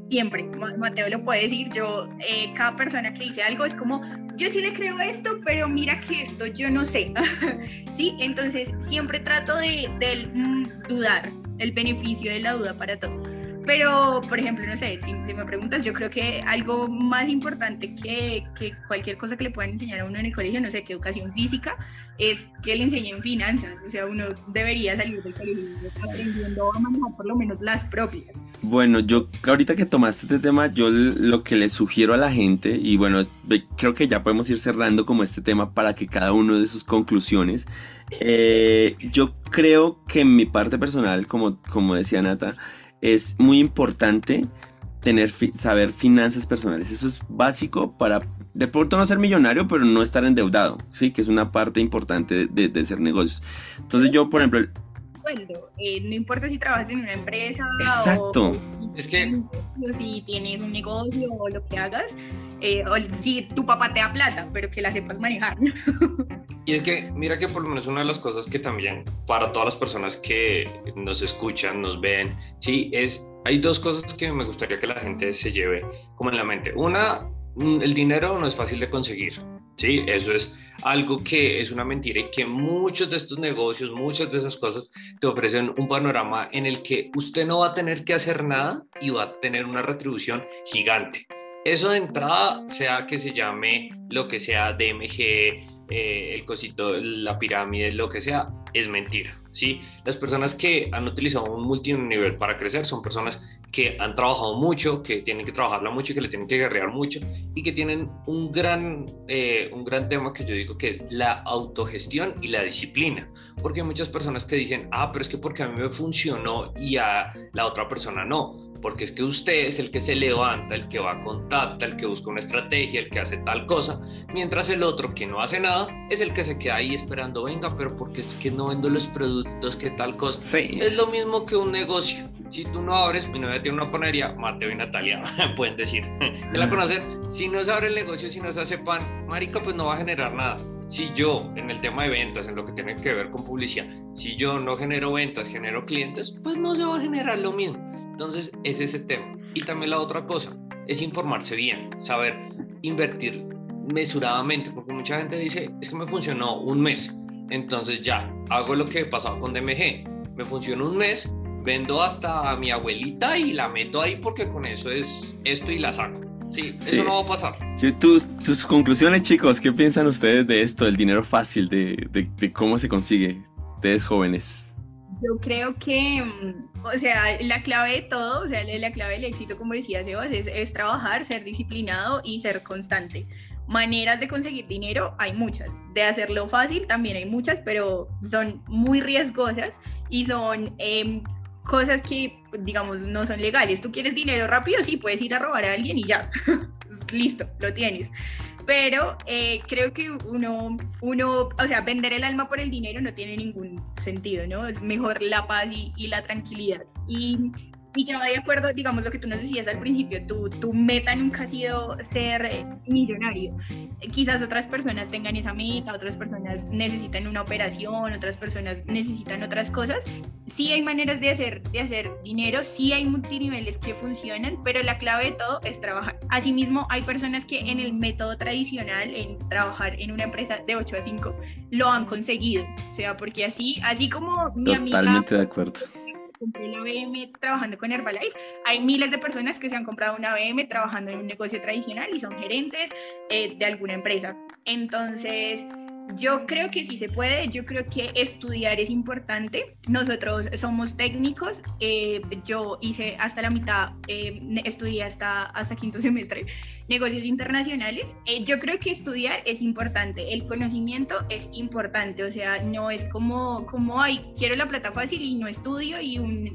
Siempre, Mateo lo puede decir, yo, eh, cada persona que dice algo es como, yo sí le creo esto, pero mira que esto yo no sé, ¿sí? Entonces siempre trato de, de mm, dudar, el beneficio de la duda para todo. Pero, por ejemplo, no sé, si, me preguntas, yo creo que algo más importante que, que, cualquier cosa que le puedan enseñar a uno en el colegio, no sé, que educación física, es que le enseñen finanzas. O sea, uno debería salir del colegio aprendiendo a manejar por lo menos las propias. Bueno, yo ahorita que tomaste este tema, yo lo que le sugiero a la gente, y bueno, creo que ya podemos ir cerrando como este tema para que cada uno de sus conclusiones. Eh, yo creo que en mi parte personal, como, como decía Nata, es muy importante tener saber finanzas personales. Eso es básico para de pronto no ser millonario, pero no estar endeudado, sí, que es una parte importante de, de, ser negocios. Entonces yo, por ejemplo, sueldo, eh, no importa si trabajas en una empresa Exacto. o es que si tienes un negocio o lo que hagas, eh, o si tu papá te da plata, pero que la sepas manejar. Y es que, mira que por lo menos una de las cosas que también para todas las personas que nos escuchan, nos ven, sí, es, hay dos cosas que me gustaría que la gente se lleve como en la mente. Una, mm, el dinero no es fácil de conseguir, sí, eso es algo que es una mentira y que muchos de estos negocios, muchas de esas cosas te ofrecen un panorama en el que usted no va a tener que hacer nada y va a tener una retribución gigante. Eso de entrada, sea que se llame lo que sea DMG, eh, el cosito, la pirámide, lo que sea, es mentira. ¿Sí? Las personas que han utilizado un multinivel para crecer son personas que han trabajado mucho, que tienen que trabajarla mucho, que le tienen que guerrear mucho y que tienen un gran, eh, un gran tema que yo digo que es la autogestión y la disciplina. Porque hay muchas personas que dicen, ah, pero es que porque a mí me funcionó y a la otra persona no porque es que usted es el que se levanta, el que va a contacta, el que busca una estrategia, el que hace tal cosa, mientras el otro que no hace nada es el que se queda ahí esperando, venga, pero porque es que no vendo los productos, que tal cosa. Sí. Es lo mismo que un negocio. Si tú no abres, mi novia tiene una panadería, Mateo y Natalia pueden decir, ¿te la conocen? Si no se abre el negocio, si no se hace pan, marica, pues no va a generar nada si yo en el tema de ventas, en lo que tiene que ver con publicidad, si yo no genero ventas, genero clientes, pues no se va a generar lo mismo. Entonces es ese tema. Y también la otra cosa es informarse bien, saber invertir mesuradamente, porque mucha gente dice, es que me funcionó un mes, entonces ya, hago lo que he pasado con DMG, me funcionó un mes, vendo hasta a mi abuelita y la meto ahí porque con eso es esto y la saco. Sí, eso no va a pasar. tus, tus, conclusiones, chicos, ¿qué piensan ustedes de esto, del dinero fácil, de, de, cómo se consigue, ustedes jóvenes? Yo creo que, mm, o sea, la clave de todo, o sea, la clave del éxito, como decía Sebas, es, es trabajar, ser disciplinado y ser constante. Maneras de conseguir dinero hay muchas. De hacerlo fácil también hay muchas, pero son muy riesgosas y son eh, cosas que, digamos, no son legales. Tú quieres dinero rápido, sí, puedes ir a robar a alguien y ya, listo, lo tienes. Pero eh, creo que uno, uno, o sea, vender el alma por el dinero no tiene ningún sentido, ¿no? Es mejor la paz y, y la tranquilidad. Y y yo de acuerdo, digamos, lo que tú nos decías al principio, tu, tu meta nunca ha sido ser eh, millonario. Quizás otras personas tengan esa meta, otras personas necesitan una operación, otras personas necesitan otras cosas. Sí hay maneras de hacer, de hacer dinero, sí hay multiniveles que funcionan, pero la clave de todo es trabajar. Asimismo, hay personas que en el método tradicional, en trabajar en una empresa de 8 a 5, lo han conseguido. O sea, porque así, así como mi Totalmente de acuerdo compré una BM trabajando con Herbalife. Hay miles de personas que se han comprado una BM trabajando en un negocio tradicional y son gerentes eh, de alguna empresa. Entonces, yo creo que sí se puede, yo creo que estudiar es importante. Nosotros somos técnicos, eh, yo hice hasta la mitad, eh, estudié hasta, hasta quinto semestre negocios internacionales. Eh, yo creo que estudiar es importante, el conocimiento es importante, o sea, no es como, como ay, quiero la plata fácil y no estudio y un,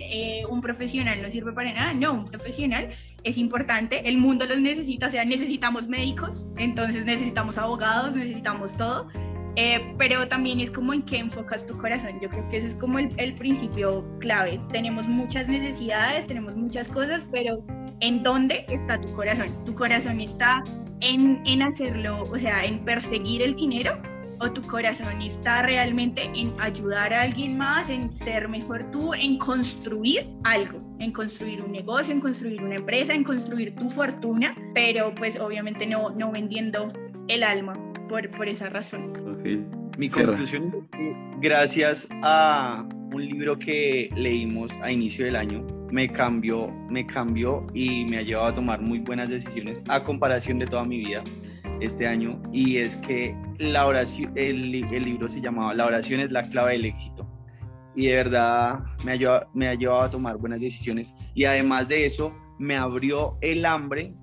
un profesional no sirve para nada, no, un profesional es importante, el mundo los necesita, o sea, necesitamos médicos, entonces necesitamos abogados, necesitamos todo. Eh, pero también es como en qué enfocas tu corazón. Yo creo que ese es como el, el, principio clave. Tenemos muchas necesidades, tenemos muchas cosas, pero ¿en dónde está tu corazón? ¿Tu corazón está en, en hacerlo, o sea, en perseguir el dinero? ¿O tu corazón está realmente en ayudar a alguien más, en ser mejor tú, en construir algo? En construir un negocio, en construir una empresa, en construir tu fortuna, pero pues obviamente no, no vendiendo el alma por, por esa razón. Mi conclusión es que gracias a un libro que leímos a inicio del año, me cambió, me cambió y me ha llevado a tomar muy buenas decisiones a comparación de toda mi vida este año. Y es que la oración, el, el libro se llamaba La oración es la clave del éxito. Y de verdad me ha, llevado, me ha llevado a tomar buenas decisiones. Y además de eso me abrió el hambre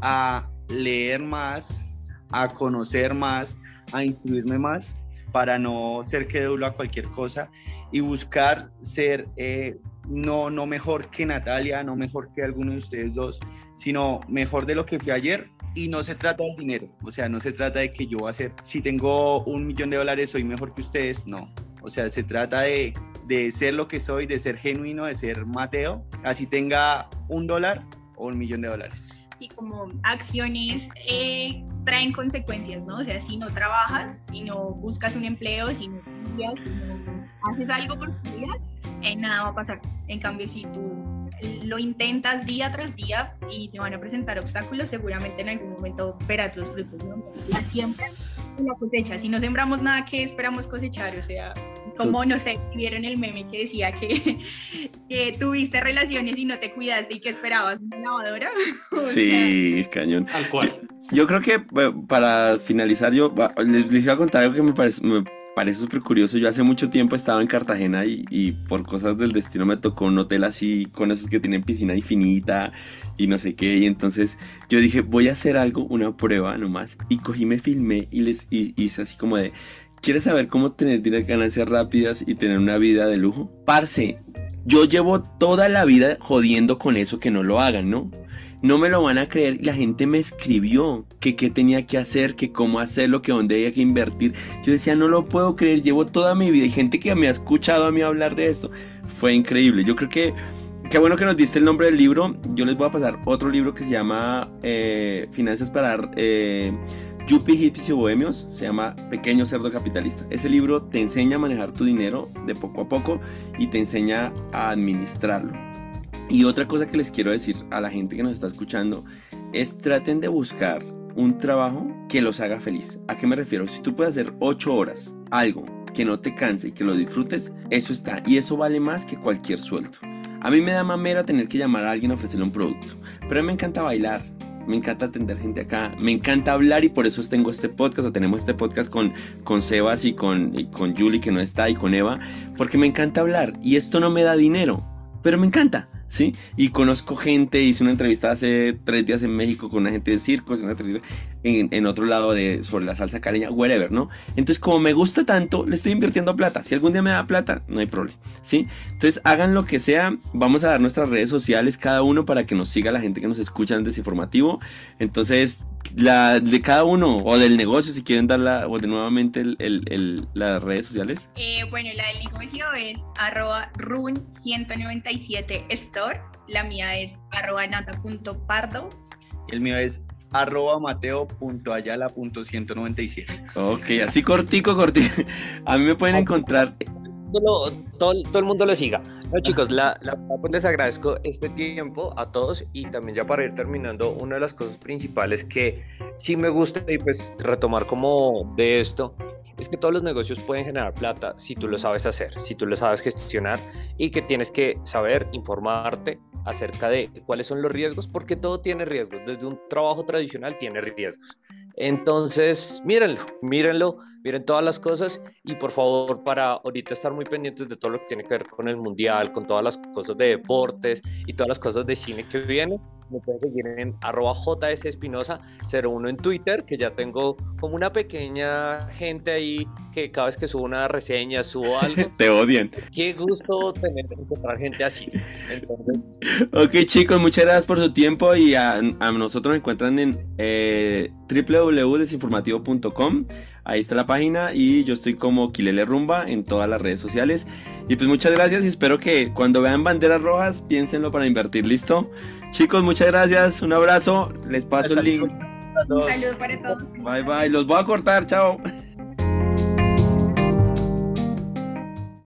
a leer más, a conocer más, a instruirme más para no ser crédulo a cualquier cosa y buscar ser eh, no, no mejor que Natalia, no mejor que alguno de ustedes dos, sino mejor de lo que fui ayer. Y no se trata del dinero, o sea, no se trata de que yo voy a ser, si tengo un millón de dólares soy mejor que ustedes, no. O sea, se trata de, de ser lo que soy, de ser genuino, de ser Mateo, así tenga un dólar o un millón de dólares. Sí, como acciones eh, traen consecuencias, ¿no? O sea, si no trabajas, si no buscas un empleo, si no estudias, si no haces algo por tu vida, eh, nada va a pasar. En cambio, si tú lo intentas día tras día y se van a presentar obstáculos, seguramente en algún momento verás los frutos, ¿no? La siempre la cosecha. Si no sembramos nada, ¿qué esperamos cosechar? O sea, como, no sé, vieron el meme que decía que, que tuviste relaciones y no te cuidaste y que esperabas una lavadora. sí, cañón. Al cual. Yo, creo que para finalizar, yo les, les, iba a contar algo que me parece, me parece súper curioso. Yo hace mucho tiempo estaba en Cartagena y, y, por cosas del destino me tocó un hotel así, con esos que tienen piscina infinita y no sé qué. Y entonces yo dije, voy a hacer algo, una prueba nomás. Y cogí, me filmé y les hice así como de, ¿quieres saber cómo tener ganancias rápidas y tener una vida de lujo? Parce, yo llevo toda la vida jodiendo con eso que no lo hagan, ¿no? No me lo van a creer. La gente me escribió que qué tenía que hacer, que cómo hacerlo, que dónde había que invertir. Yo decía, no lo puedo creer. Llevo toda mi vida y gente que me ha escuchado a mí hablar de esto. Fue increíble. Yo creo que Qué bueno que nos diste el nombre del libro. Yo les voy a pasar otro libro que se llama eh, Finanzas para eh, Yuppie, Hippies y Bohemios. Se llama Pequeño Cerdo Capitalista. Ese libro te enseña a manejar tu dinero de poco a poco y te enseña a administrarlo. Y otra cosa que les quiero decir a la gente que nos está escuchando es traten de buscar un trabajo que los haga feliz. ¿A qué me refiero? Si tú puedes hacer 8 horas algo que no te canse y que lo disfrutes, eso está. Y eso vale más que cualquier sueldo. A mí me da mamera tener que llamar a alguien a ofrecerle un producto. Pero a mí me encanta bailar, me encanta atender gente acá, me encanta hablar y por eso tengo este podcast o tenemos este podcast con, con Sebas y con, y con Julie que no está y con Eva, porque me encanta hablar y esto no me da dinero, pero me encanta. ¿sí? Y conozco gente, hice una entrevista hace tres días en México con una gente de circos, una en, en, otro lado de, sobre la salsa cariña, whatever, ¿no? Entonces, como me gusta tanto, le estoy invirtiendo plata. Si algún día me da plata, no hay problema, ¿sí? Entonces, hagan lo que sea. Vamos a dar nuestras redes sociales cada uno para que nos siga la gente que nos escucha en Desinformativo. Entonces, la de cada uno o del negocio, si quieren dar la, o de nuevamente el, el, las redes sociales. Eh, bueno, la del negocio es arroba run197 store. La mía es arroba nata.pardo. Y el mío es arroba mateo.ayala.197. Ok, así cortico, cortico. A mí me pueden encontrar todo, todo, el mundo lo siga. No, chicos, la, la, les agradezco este tiempo a todos y también ya para ir terminando, una de las cosas principales que sí me gusta y pues retomar como de esto es que todos los negocios pueden generar plata si tú lo sabes hacer, si tú lo sabes gestionar y que tienes que saber informarte acerca de cuáles son los riesgos, porque todo tiene riesgos, desde un trabajo tradicional tiene riesgos. Entonces, mírenlo, mírenlo, miren todas las cosas y por favor para ahorita estar muy pendientes de todo lo que tiene que ver con el mundial, con todas las cosas de deportes y todas las cosas de cine que vienen. Me pueden seguir en arroba jsespinosa01 en Twitter, que ya tengo como una pequeña gente ahí que cada vez que subo una reseña, subo algo. Te odian. Qué gusto tener encontrar gente así. Ok chicos, muchas gracias por su tiempo y a, nosotros nos encuentran en eh, www.desinformativo.com. Ahí está la página y yo estoy como Kilele Rumba en todas las redes sociales. Y pues muchas gracias y espero que cuando vean banderas rojas piénsenlo para invertir. ¿Listo? Chicos, muchas gracias. Un abrazo. Les paso el link. Un saludo para todos. Bye bye. Los voy a cortar. Chao.